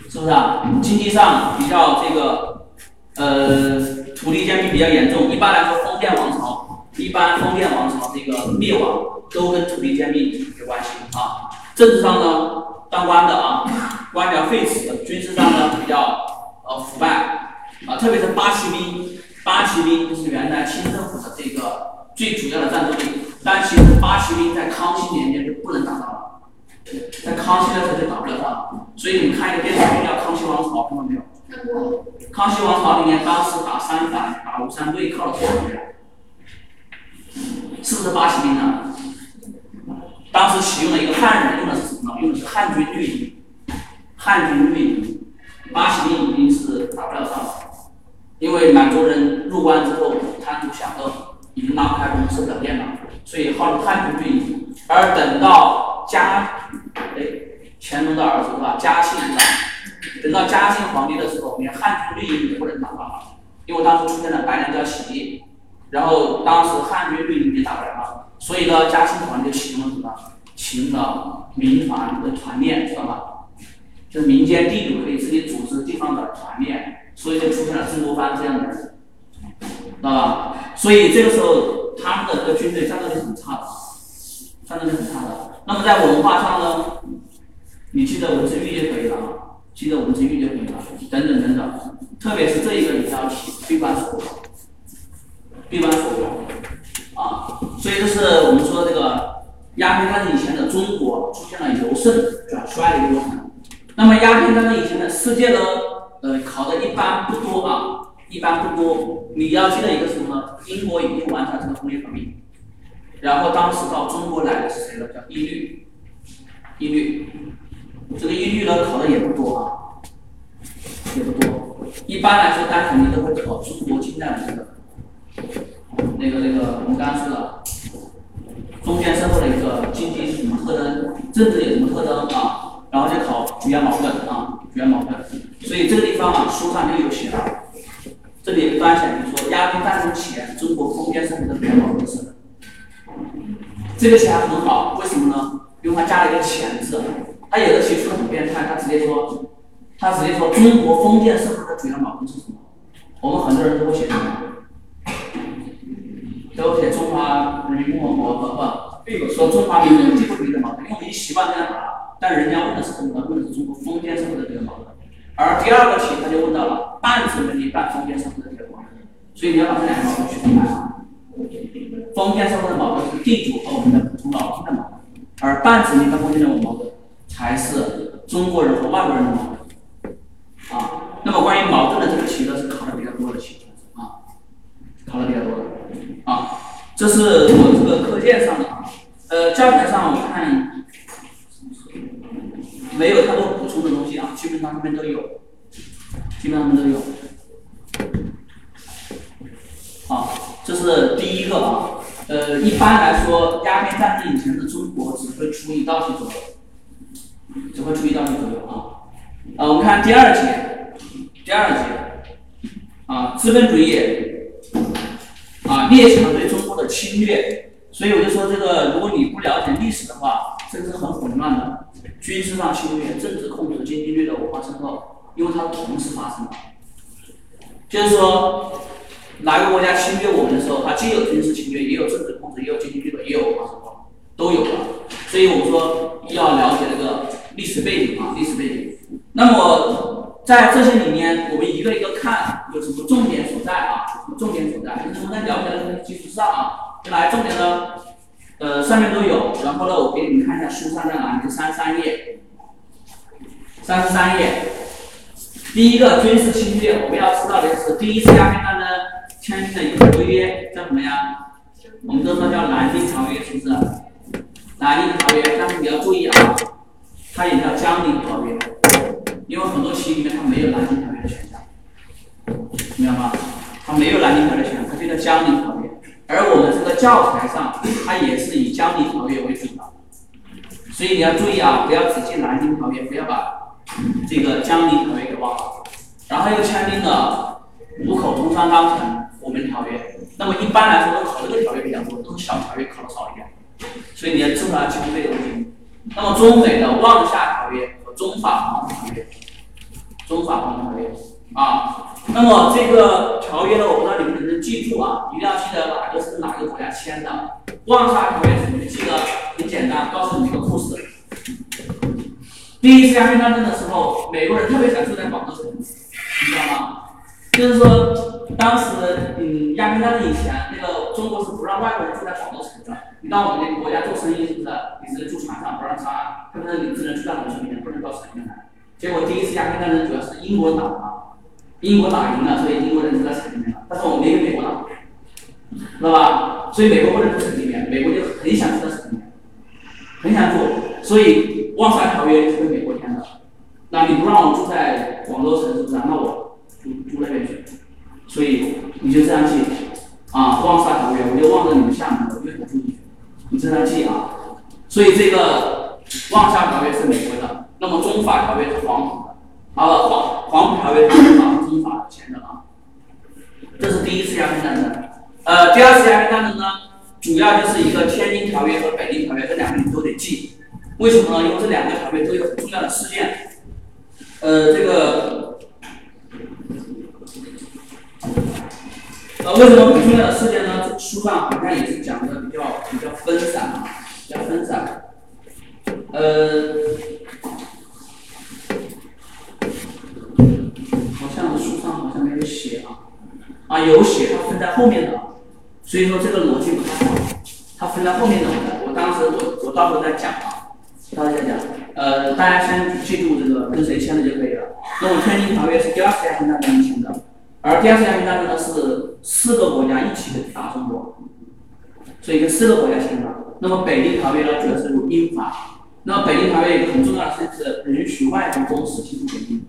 是不是啊？经济上比较这个，呃，土地兼并比较严重。一般来说，封建王朝，一般封建王朝这个灭亡都跟土地兼并有关系啊。政治上呢？当官的啊，官僚废弛；军事上呢比较呃腐败啊，特别是八旗兵，八旗兵就是原来清政府的这个最主要的战斗力，但其实八旗兵在康熙年间就不能打仗了，在康熙的时候就打不了仗了，所以你们看一个电视剧叫《康熙王朝》，看到没有？看过。康熙王朝里面当时打三反、打吴三桂靠了多少人？是不是八旗兵呢？当时启用了一个汉人，用的是什么？用的是汉军绿营。汉军绿营，八旗兵已经是打不了仗了，因为满族人入关之后贪图享乐，已经拉不开弓，受不了电了，所以号称汉军绿营。而等到嘉，哎，乾隆的儿子是吧？嘉庆是吧？等到嘉庆皇帝的时候，连汉军绿营也不能打过来了，因为当时出现了白莲教起义，然后当时汉军绿营也打不来了，所以呢，嘉庆皇帝就启用了什么？启用了民团的团练，知道吧？就是民间地主可以自己组织地方的团练，所以就出现了曾国藩这样的人，知道吧？所以这个时候他们的这个军队战斗力很差的，战斗力很差的。那么在文化上呢，你记得文字狱就可以了啊，记得文字狱就可以了，等等等等。特别是这一个你要提闭关锁，闭关锁国啊，所以这是我们说这个鸦片战争以前的中国出现了由盛转衰的一个过程。那么鸦片战争以前的世界呢，呃，考的一般不多啊，一般不多。你要记得一个什么呢？英国已经完成这个工业革命，然后当时到中国来的是谁呢？叫伊律，伊律。这个伊律呢考的也不多啊，也不多。一般来说，单肯定都会考中国近代的这个，那个那个我们刚刚说的，封建社会的一个经济是什么特征，政治有什么特征啊？然后就考主要矛盾啊，主要矛盾。所以这个地方啊，书上就有写了。这里端详就说，鸦片战争前，中国封建社会的主要矛盾是。这个写的很好，为什么呢？因为它加了一个“前”字。他有的题出的很变态，他直接说，他直接说中国封建社会的主要矛盾是什么？我们很多人都会写什么？都写中华人民共和国不不，说中华民族最不独立的矛盾，因为我们已经习惯这样打。但人家问的是什么？问的是中国封建社会的这个矛盾，而第二个题他就问到了半殖民地半封建社会的这个矛盾，所以你要把这两个矛盾区分开啊。封建社会的矛盾是地主和我们的普通老百姓的矛盾，而半殖民地半封建的矛盾才是中国人和外国人的矛盾啊。那么关于矛盾的这个题呢，是考的比较多的题啊，考的比较多的啊。这是我这个课件上的啊，呃，教材上我看。没有太多补充的东西啊，基本上他们都有，基本上他们都有。好，这是第一个啊。呃，一般来说，鸦片战争以前的中国只会出一道题左右，只会出一道题左右啊。呃，我们看第二节，第二节啊，资本主义啊，列强对中国的侵略，所以我就说这个，如果你不了解历史的话，这个是很混乱的。军事上侵略、政治控制、经济略的文化渗透，因为它同时发生了。就是说，哪个国家侵略我们的时候，它既有军事侵略，也有政治控制，也有经济掠夺，也有文化渗透，都有了。所以我们说要了解这个历史背景啊，历史背景。那么在这些里面，我们一个一个看有什么重点所在啊？什么重点所在？就是我们在了解的基础上啊，来重点呢？呃，上面都有，然后呢，我给你们看一下书上在哪里，三十三页，三十三页，第一个军事侵略，我们要知道的是，第一次鸦片战争签订的一个合约叫什么呀？我们都说叫南京条约，是不是？南京条约，但是你要注意啊，它也叫江宁条约，因为很多题里面它没有南京条约的选项，明白吗？它没有南京条约选项，它就叫江宁条约。而我们这个教材上，它也是以《江宁条约》为主的，所以你要注意啊，不要只记《南京条约》，不要把这个《江宁条约》给忘了。然后又签订了《五口通商章程》《我们条约》，那么一般来说，都考这个条约比较多，都是小条约考的少一点，所以你要至少要记住这个东西。那么中美的《望厦条约》《中法防条约》，《中法防条约》啊。那么这个条约呢，我不知道你们能不能记住啊？一定要记得哪个是哪个国家签的。望厦条约怎么记得？很简单，告诉你一个故事。第一次鸦片战争的时候，美国人特别想住在广州城，你知道吗？就是说，当时嗯，鸦片战争以前，那个中国是不让外国人住在广州城的。你到我们那个国家做生意，是不是？你只能住船上，不让上，是不是？你只能住在农村里面，不能到城里面来。结果第一次鸦片战争主要是英国打的。英国打赢了，所以英国人住在城里面了。但是我们没跟美国打，知道吧？所以美国不能住城里面，美国就很想住在城里面，很想住。所以《望厦条约》是被美国签的。那你不让我住在广州城，是不是？那我。就这样记啊，《望厦条约》，我就望着你们厦门，我就很注意。你这样记啊。所以这个《望厦条约》是美国的，那么《中法条约》是黄埔的。好，黄黄埔条约是法中法签的啊，这是第一次鸦片战争。呃，第二次鸦片战争呢，主要就是一个天津条约和北京条约，这两个你都得记。为什么呢？因为这两个条约都有很重要的事件。呃，这个，呃，为什么很重要的事件呢？书上好像也是讲的比较比较分散啊，比较分散。呃，好像书上好像没有写啊，啊有写，它分在后面的，所以说这个逻辑不太好，它分在后面的，我当时我我到时候再讲啊，到时候再讲，呃，大家先记住这个跟谁签的就可以了。那么天津条约是第二次鸦片战争签的，而第二次鸦片战争呢是四个国家一起的打中国，所以跟四个国家签的。那么北京条约呢主要是由英法。那么北京条约很重要的事是允许外国公使进驻北京，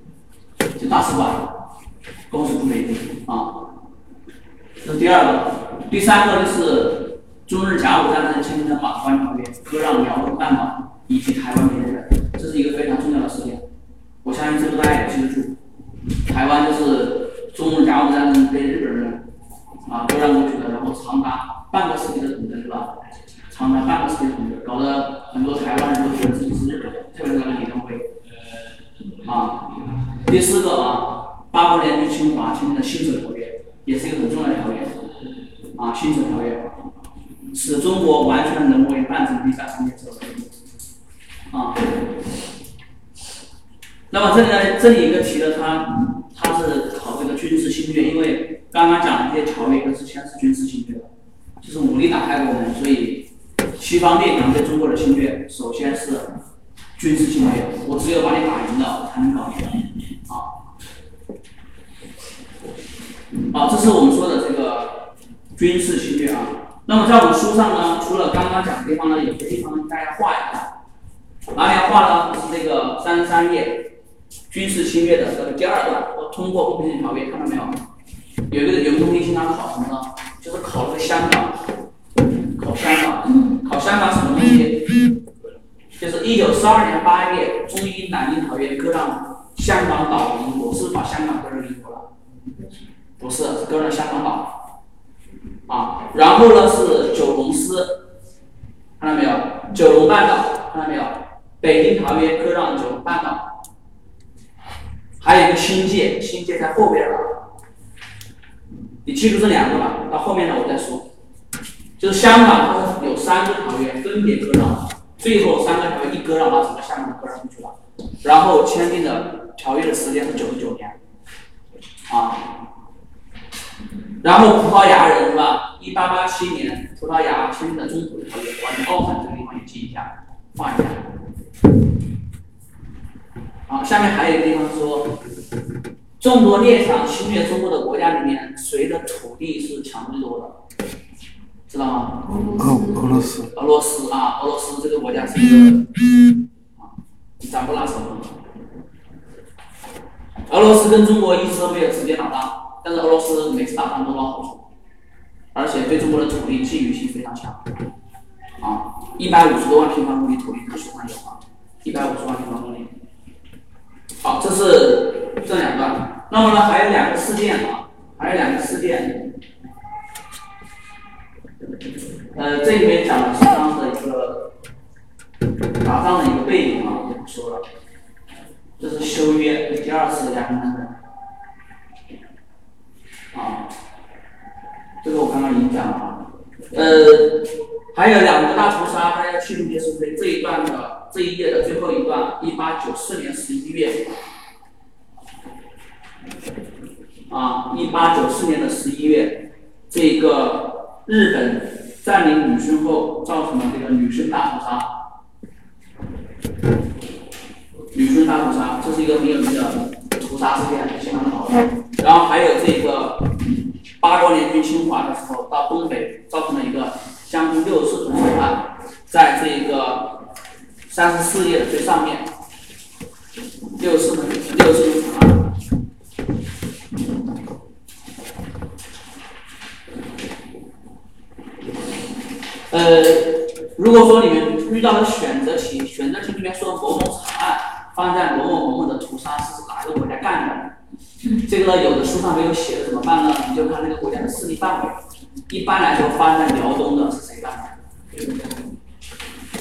就大使馆公使驻北京啊。这是第二个，第三个就是中日甲午战争签订的马关条约，割让辽东半岛以及台湾给日，这是一个非常重要的事件。我相信这个大家也记得住。台湾就是中日甲午战争被日本人啊割让过去的，然后长达半个世纪的统治，是吧？长达半个世纪的统治，搞得很多台湾人都觉得自己是日本人，特别是那个李登辉。啊，第四个啊，八国联军侵华签订的《辛丑条约》也是一个很重要的条约。啊，《辛丑条约》使中国完全沦为半殖民地半封建社会。啊，那么这里呢，这里一个题的它它是考这个军事侵略，因为刚刚讲的这些条约都是先是军事侵略，就是武力打开国门，所以。西方列强对中国的侵略，首先是军事侵略，我只有把你打赢了，才能搞你，啊，好，这是我们说的这个军事侵略啊。那么在我们书上呢，除了刚刚讲的地方呢，有些地方大家画一下，哪里要画呢？是这个三十三页，军事侵略的这个第二段，我通过不平等条约，看到没有？有一个有个东西经常考什么呢？就是考这个香港。考香港，考香港什么东西？就是一九四二年八月，中英南京条约割让香港岛给英国，是把香港割让给英国了？不是，是割让香港岛。啊，然后呢是九龙司，看到没有？九龙半岛，看到没有？北京条约割让九龙半岛。还有一个新界，新界在后边了。你记住这两个吧，到后面呢我再说。就是香港，它有三个条约分别割让，最后三个条约一割让，把整个香港割让出去了。然后签订的条约的时间是九十九年，啊，然后葡萄牙人是吧？一八八七年，葡萄牙签订的中葡条约，完全澳门这个地方也记一下，画一下。好，下面还有一个地方说，众多列强侵略中国的国家里面，谁的土地是强最多的？知道吗？俄俄罗斯。俄罗斯啊，俄罗斯这个国家是一个啊，咱不拉手。俄罗斯跟中国一直都没有直接打仗，但是俄罗斯每次打仗都捞好处，而且对中国的土地觊觎性非常强。啊，一百五十多万平方公里土地，手上有啊，一百五十万平方公里。好，这是这两段。那么呢，还有两个事件啊，还有两个事件。呃，这里面讲的是当时的一个打仗的一个背景啊，就不说了。这是修约第二次鸦片战争啊，这个我刚刚已经讲了啊。呃，还有两个大屠杀，大家记不记得？是这一段的这一页的最后一段，一八九四年十一月啊，一八九四年的十一月，这个日本。占领旅顺后，造成了这个旅顺大屠杀。旅顺大屠杀，这是一个很有名的屠杀事件，相当好。然后还有这个八国联军侵华的时候，到东北造成了一个将近六十四吨尸案，在这个三十四页的最上面，六十四吨六十四吨案。呃，如果说你们遇到了选择题，选择题里面说某某惨案，放在某某某某的屠杀是哪个国家干的，这个呢有的书上没有写的怎么办呢？你就看那个国家的势力范围。一般来说，发生在辽东的是谁干的？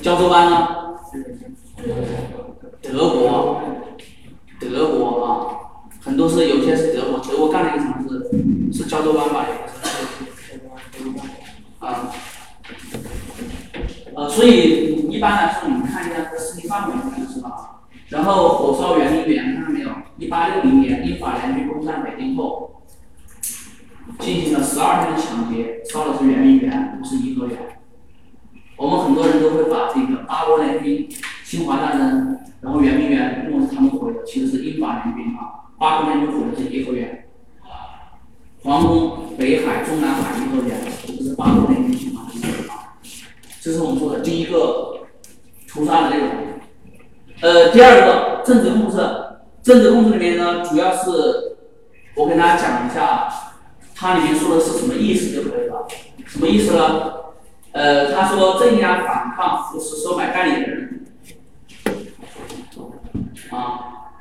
胶州湾呢？德国，德国啊，很多是有些是德国，德国干了一个什么事？是胶州湾吧？啊，呃，所以一般来说，你们看一下这个势力范围就知道了。然后火烧圆明园，看到没有？一八六零年，英法联军攻占北京后，进行了十二天的抢劫，烧的是圆明园，不是颐和园。我们很多人都会把这个八国联军、侵华战争，然后圆明园认为是他们毁的，其实是英法联军啊。八国联军毁的是颐和园，皇宫、北海、中南海、颐和园，这是八国联军侵华的啊。这是我们说的第一个屠杀的内容。呃，第二个政治控制，政治控制里面呢，主要是我跟大家讲一下，它里面说的是什么意思就可以了。什么意思呢？呃，他说镇压反抗、扶持收买代理人，啊，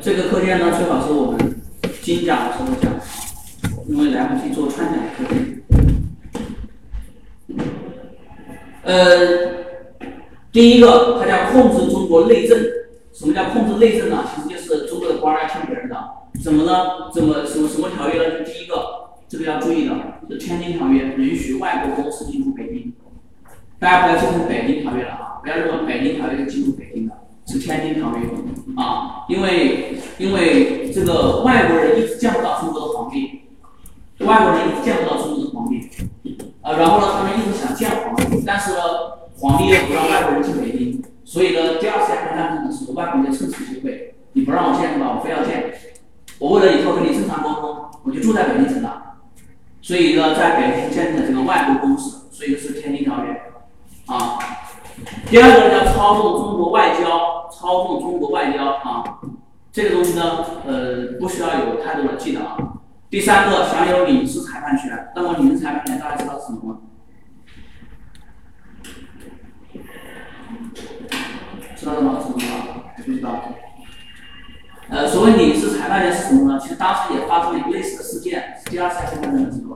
这个课件呢最好是我们精讲的时候讲，因为来不及做串讲课件。呃。第一个，它叫控制中国内政。什么叫控制内政呢？其实就是中国的官儿听别人的。怎么呢？怎么什么什么条约呢？就第一个，这个要注意的，是《天津条约》，允许外国公司进入北京。大家不要记成《北京条约》了啊！不要认为《北京条约》是进入北京的，是《天津条约》啊。因为因为这个外国人一直见不到中国的皇帝，外国人一直见不到中国的皇帝。啊，然后呢，他们一直想见皇帝，但是呢。皇帝又不让外国人进北京，所以呢，第二次鸦片战争的时候，外国人趁此机会，你不让我见是吧？我非要见。我为了以后跟你正常沟通，我就住在北京城了。所以呢，在北京建立了这个外国公司，所以是《天津条约》啊。第二个呢叫操纵中国外交，操纵中国外交啊，这个东西呢，呃，不需要有太多的记得啊。第三个享有领事裁判权，那么领事裁判权大家知道是什么吗？知道了吗？知道吗？不知道。呃，所谓领事裁判员是什么呢？其实当时也发生了一个类似的事件，是第二次鸦片战争的时候，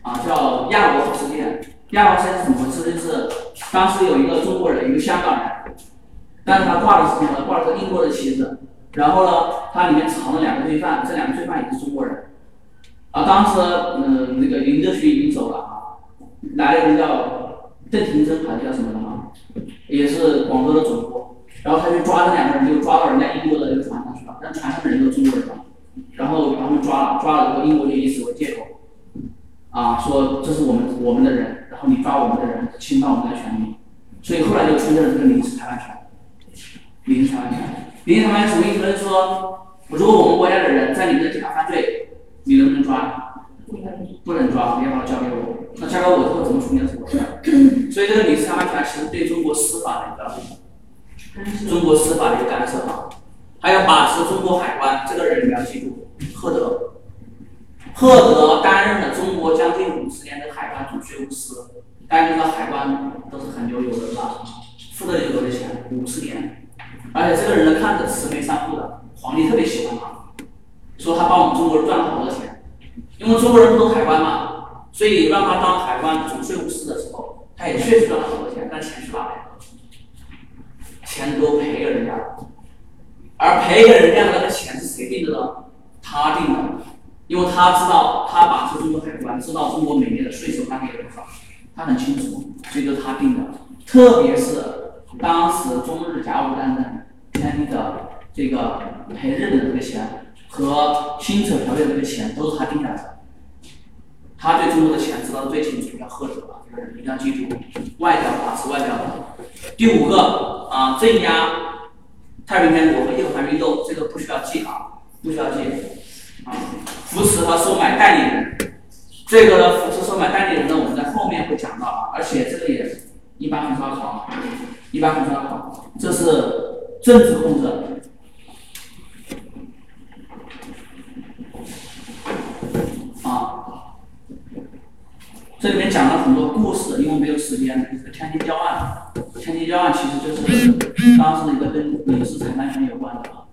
啊，叫亚罗事件。亚罗事件是怎么回事？就是当时有一个中国人，一个香港人，但是他挂的是什么呢？挂的是英国的旗子。然后呢，他里面藏了两个罪犯，这两个罪犯也是中国人。啊，当时嗯，那个林则徐已经走了啊，来了一个叫邓廷珍还是叫什么的嘛，也是广州的总督。然后他就抓这两个人，就抓到人家英国的这个船上去了。那船上的人都中国人嘛，然后把他们抓了，抓了之后，英国就以此为借口，啊，说这是我们我们的人，然后你抓我们的人，侵犯我们的权利，所以后来就出现了这个临时裁判权。临时裁判权，临时裁判权什么意思？就是说，如果我们国家的人在你们的地方犯罪，你能不能抓？不能抓，你要把它交给我。那交给我之后怎么处理是我的事。所以这个临时裁判权其实对中国司法的一个。中国司法的一个干涉啊，还有把持中国海关，这个人你要记住，赫德，赫德担任了中国将近五十年的海关总税务司，大家知道海关都是很牛有的是吧？付的多的钱，五十年，而且这个人呢看着慈眉善目的，皇帝特别喜欢他，说他帮我们中国人赚了好多钱，因为中国人不懂海关嘛，所以让他当海关总税务司的时候，他也确实赚了好多钱，但钱去哪来？钱都赔给人家了，而赔给人家的那个钱是谁定的呢？他定的，因为他知道他把持中国海关，知道中国每年的税收该给多少，他很清楚，所以就他定的。特别是当时中日甲午战争签的这个赔日本的这个钱和辛丑条约的这个钱都是他定下来的。他对中国的钱知道的最清楚，叫赫德啊，这个人一定要记住，外交把持外交的。第五个啊，镇压太平天国和义和团运动，这个不需要记啊，不需要记啊。扶持和收买代理人，这个呢，扶持收买代理人呢，我们在后面会讲到啊，而且这个也一般很少考，一般很少考，这是政治控制啊。这里面讲了很多故事，因为没有时间，这个天津教案。天津教案其实就是当时的一个跟影视财产权有关的啊。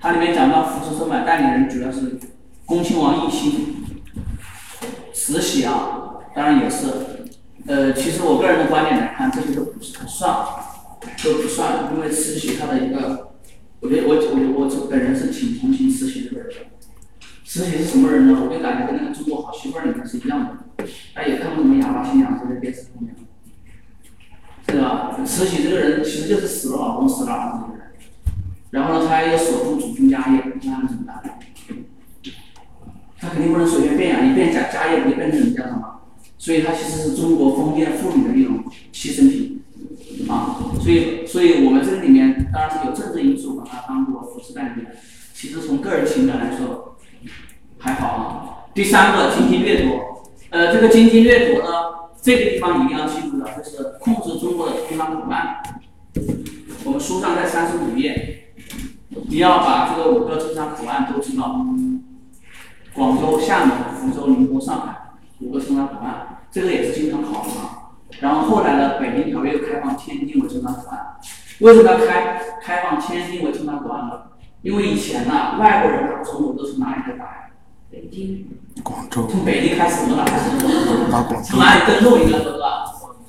它里面讲到扶持收买代理人主要是恭亲王奕欣，慈禧啊，当然也是。呃，其实我个人的观点来看，这些都不是不算，都不算，因为慈禧她的一个，我觉得我我我本人是挺同情慈禧这个人的。慈禧是什么人呢？我就感觉跟那个《中国好媳妇》里面是一样的。大家也看过什么哑巴新娘这些电视剧没有？对吧？慈禧这个人其实就是死了老公死了儿子的人，然后呢，她又守住祖宗家业，那怎么办？她肯定不能随便变呀，一变家家业不就变成人家的吗？所以她其实是中国封建妇女的一种牺牲品啊。所以，所以我们这里面当然是有政治因素把她当做扶持代理人，其实从个人情感来说还好啊。第三个经济掠夺，呃，这个经济掠夺呢，这个地方一定要记住的，就是控制中国的通商口岸。我们书上在三十五页，你要把这个五个通商口岸都知道。广州、厦门、福州、宁波、上海五个通商口岸，这个也是经常考的啊。然后后来呢，北京条约又开放天津为通商口岸。为什么要开开放天津为通商口岸呢？因为以前呢，外国人打中国都是哪里来打呀？北京，广州，从北京开始，从哪开始？打广州从，哪里登陆？应该说是吧？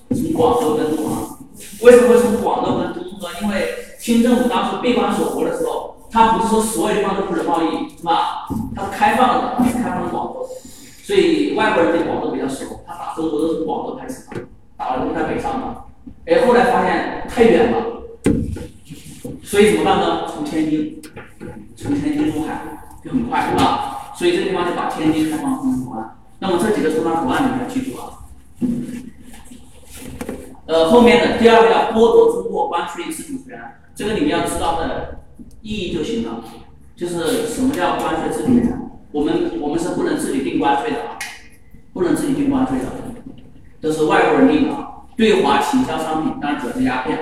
从广州登陆啊。为什么会从广州登陆呢？因为清政府当时闭关锁国的时候，他不是说所有地方都不准贸易，是吧？他是开放的，开放的广州，所以外国人对广州比较熟，他打中国都是广州开始打，打了都在北上嘛。哎，后来发现太远了，所以怎么办呢？从天津，从天津入海就很快，是吧？所以这地方就把天津开放通商口岸。那么这几个通商口岸你们要记住啊。呃，后面的第二个要剥夺中国关税自主权，这个你们要知道的意义就行了。就是什么叫关税自主权？我们我们是不能自己定关税的啊，不能自己定关税的，都是外国人定的啊。对华倾销商品，当然主要是鸦片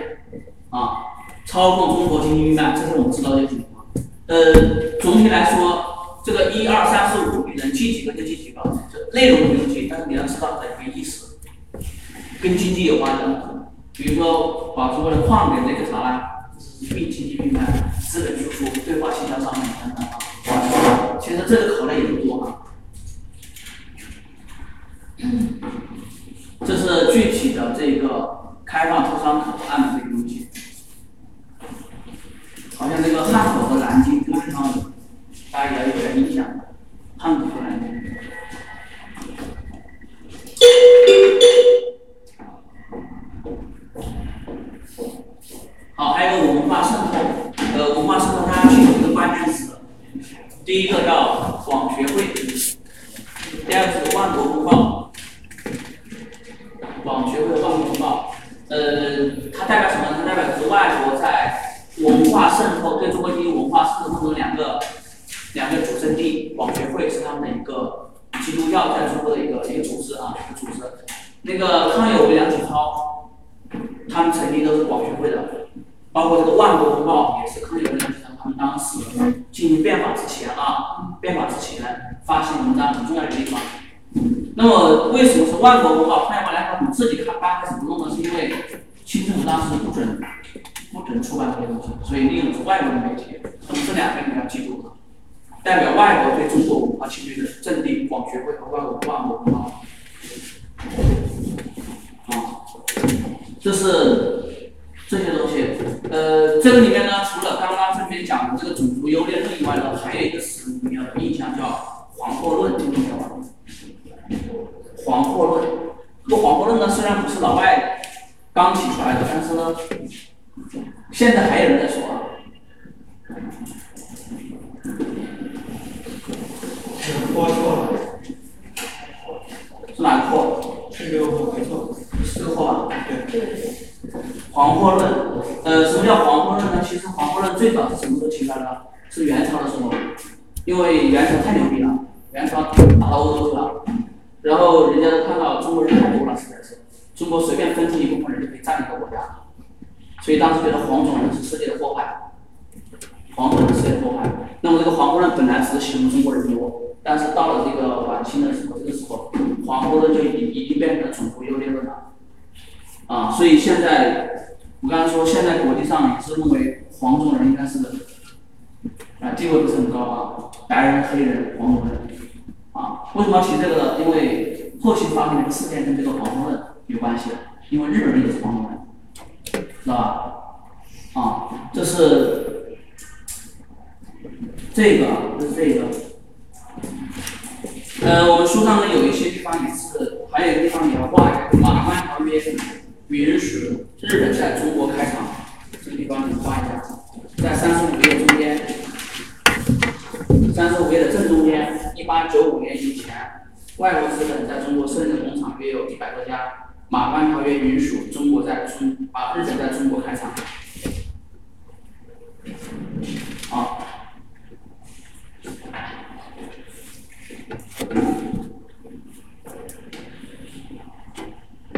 啊，操控中国经济命脉，这些我们知道就行了。呃，总体来说，这个一二三四五，你能记几个就记几个，这内容不用记，但是你要知道它的一个意思，跟经济有关的，比如说把中国的矿给那个啥啦，并经济命脉、资本输出、对华倾销商品等等啊。其实这个考的也不多啊。这是具体的这个开放出商口岸的这个东西。好像这个汉口和南京这个地大家也有点印象。汉口和南京。好，还有个文化渗透。呃，文化渗透它记住一个关键词，第一个叫广学会，第二个是万国公报。广学会和万国公报，呃，它代表什么呢？它代表是外国在文化渗透对中国经济文化渗透当中两个两个主阵地，广学会是他们的一个基督教在中国的一个一个组织啊，一个组织。那个康有为、梁启超，他们曾经都是广学会的，包括这个万国公报也是康有为、梁启超他们当时进行变法之前啊，变法之前发行文章很重要的一个地方。那么为什么是万国公报？康有为、梁启超自己开刚开始不弄呢？是因为清政府当时不准不准出版这些东西，所以利用的是外国的媒体。那么这两个你要记住，代表外国对中国文化侵略的阵地，广学会和万国万国公报。啊，这是这些东西。呃，这个里面呢，除了刚刚这边讲的这个种族优劣论以外呢，还有一个词你要有印象，叫黄祸论，听过没有？黄祸论，这个黄祸论呢，虽然不是老外刚提出来的，但是呢，现在还有人在说啊。是播错了，是哪个祸？这个我没错。是这个祸吧？对，黄祸论，呃，什么叫黄祸论呢？其实黄祸论最早是什么时候提出来的？是元朝的时候，因为元朝太牛逼了，元朝打到欧洲去了，然后人家都看到中国人太多了，实在是，中国随便分出一部分人就可以占领一个国家，所以当时觉得黄种人是世界的祸害，黄种人是世界的祸害。那么这个黄祸论本来只是形容中国人多，但是到了这个晚清的时候，这个时候黄祸论就已已经变成了种族优劣论了。啊，所以现在我刚才说，现在国际上也是认为黄种人应该是啊地位不是很高啊，白人、黑人、黄种人啊，为什么提这个呢？因为后期发生的一个事件跟这个黄种人有关系，因为日本人也是黄种人，知道吧？啊，这是这个，这是这个。呃，我们书上呢有一些地方也是，还有一个地方也要画一下《马关条约》允许日本在中国开厂，这个地方你画一下，在三十五页中间，三十五页的正中间，一八九五年以前，外国资本在中国设立的工厂约有一百多家，《马关条约》允许中国在中啊日本在中国开厂。好。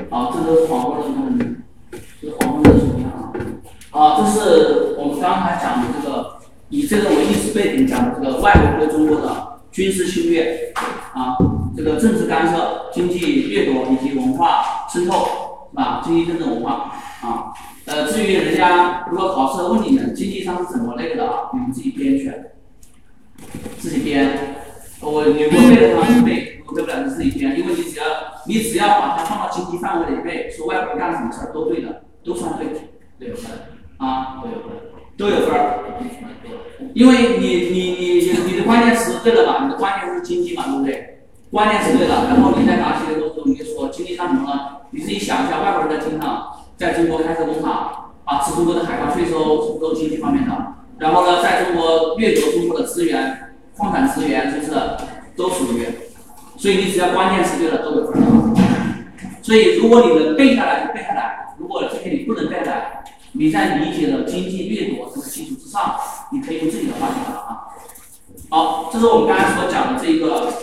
好，这都是黄昏的东西，这是黄昏的图片啊。啊，这是我们刚才讲的这个，以这个为历史背景讲的这个外国对中国的军事侵略啊，这个政治干涉、经济掠夺以及文化渗透，是吧？经济政治文化啊。呃，至于人家如果考试问你们经济上是怎么那个的啊，你们自己编去，自己编。我你不背的话就背，我背不了就自己编，因为你只要你只要把它放到经济范围里背，说外国人干什么事儿都对的，都算对，都有分啊，都有分，都有分儿。因为你你你你的关键词对了吧？你的关键是经济嘛，对不对？关键词对了，然后你在答题的过程中你就说经济上什么呢？你自己想一下，外国人在经常在中国开设工厂啊，吃中国的海关税收，都经济方面的。然后呢，在中国掠夺中国的资源。矿产资源是不是都属于？所以你只要关键词对了都有分。所以如果你能背下来就背下来，如果这些你不能背下来，你在理解了经济掠夺这个基础之上，你可以用自己的话去讲啊。好，这是我们刚才所讲的这一个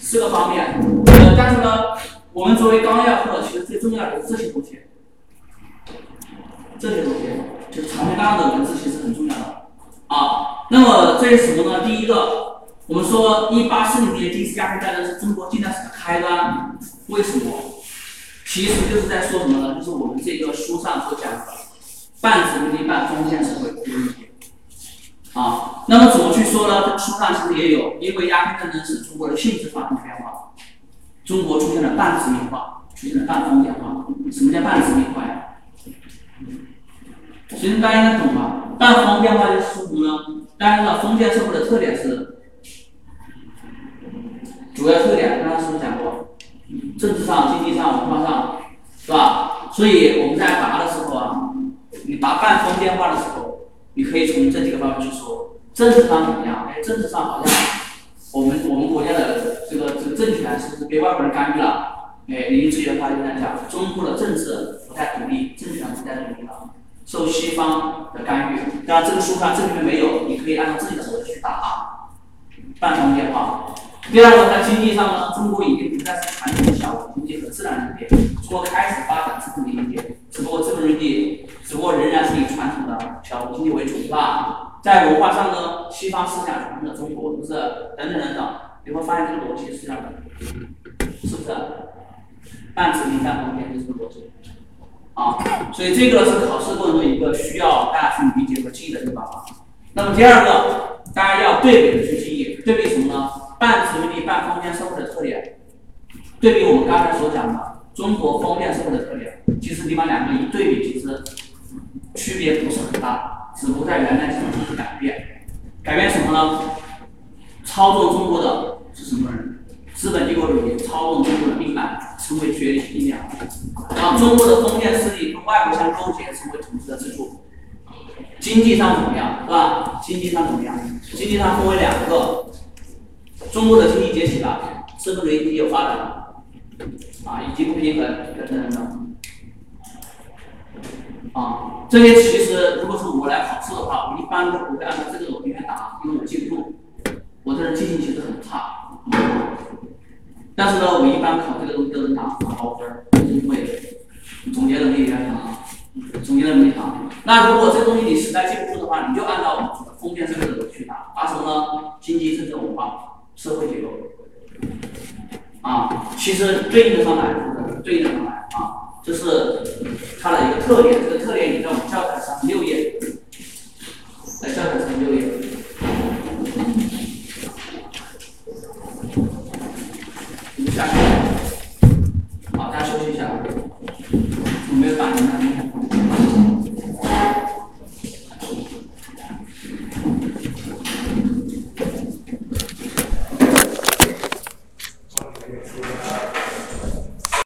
四个方面。呃，但是呢，我们作为纲要课，其实最重要的是这些东西，这些东西就是长篇大论的文字，其实很重要的啊。那么这是什么呢？第一个。我们说，一八四零年第一次鸦片战争是中国近代史的开端，为什么？其实就是在说什么呢？就是我们这个书上所讲的半殖民地半封建社会这个问题。啊，那么怎么去说呢？这书上其实也有，因为鸦片战争使中国的性质发生变化，中国出现了半殖民化，出现了半封建化。什么叫半殖民化呀？其实大家应该懂吧？半封建化就是什么呢？大家知道封建社会的特点是？主要特点，刚刚是不是讲过？政治上、经济上、文化上，是吧？所以我们在答的时候啊，你答半封电话的时候，你可以从这几个方面去说。政治上怎么样？哎，政治上好像我们我们国家的这个这个政权是不是被外国人干预了？哎，林志源他就在讲，中国的政治不太独立，政权不太独立了，受西方的干预。当然，这个书上这里面没有，你可以按照自己的逻辑去答啊。半封电话。第二个，在经济上呢，中国已经不再是传统的小农经济和自然农业，中国开始发展资本经济，只不过资本经济只不过仍然是以传统的小农经济为主，是吧？在文化上呢，西方思想传入了中国，是不是？等等等等，你会发现这个逻辑是这样的，是不是？半殖民半封建就是这个逻辑，啊，所以这个是考试过程中一个需要大家去理解和记忆的地方啊。那么第二个，大家要对比的去记忆，对比什么呢？半殖民地半封建社会的特点，对比我们刚才所讲的中国封建社会的特点，其实你把两个一对比，其实区别不是很大，只不过在原来情况是改变，改变什么呢？操纵中国的是什么人？资本帝国主义操纵中国的命脉，成为决定力量，然后中国的封建势力跟外国相勾结，成为统治的支柱。经济上怎么样，是吧？经济上怎么样？经济上分为两个。中国的经济崛起了，资本主义经有发展了，啊，以及不平衡等等等等，啊，这些其实如果是我来考试的话，我一般都不会按照这个逻辑来答，因为我记不住，我这人记性其实很差，但是呢，我一般考这个东西都能拿拿高分，因为总结能力比较强，总结能力强。那如果这东西你实在记不住的话，你就按照封建社会的逻辑去答，答什么呢？经济、政治、文化。社会结构。啊其实对应的上来对应的上来啊这是它的一个特点这个特点你在我们教材上六页。在教材上六页。你们下去好大家休息一下。我没有打你们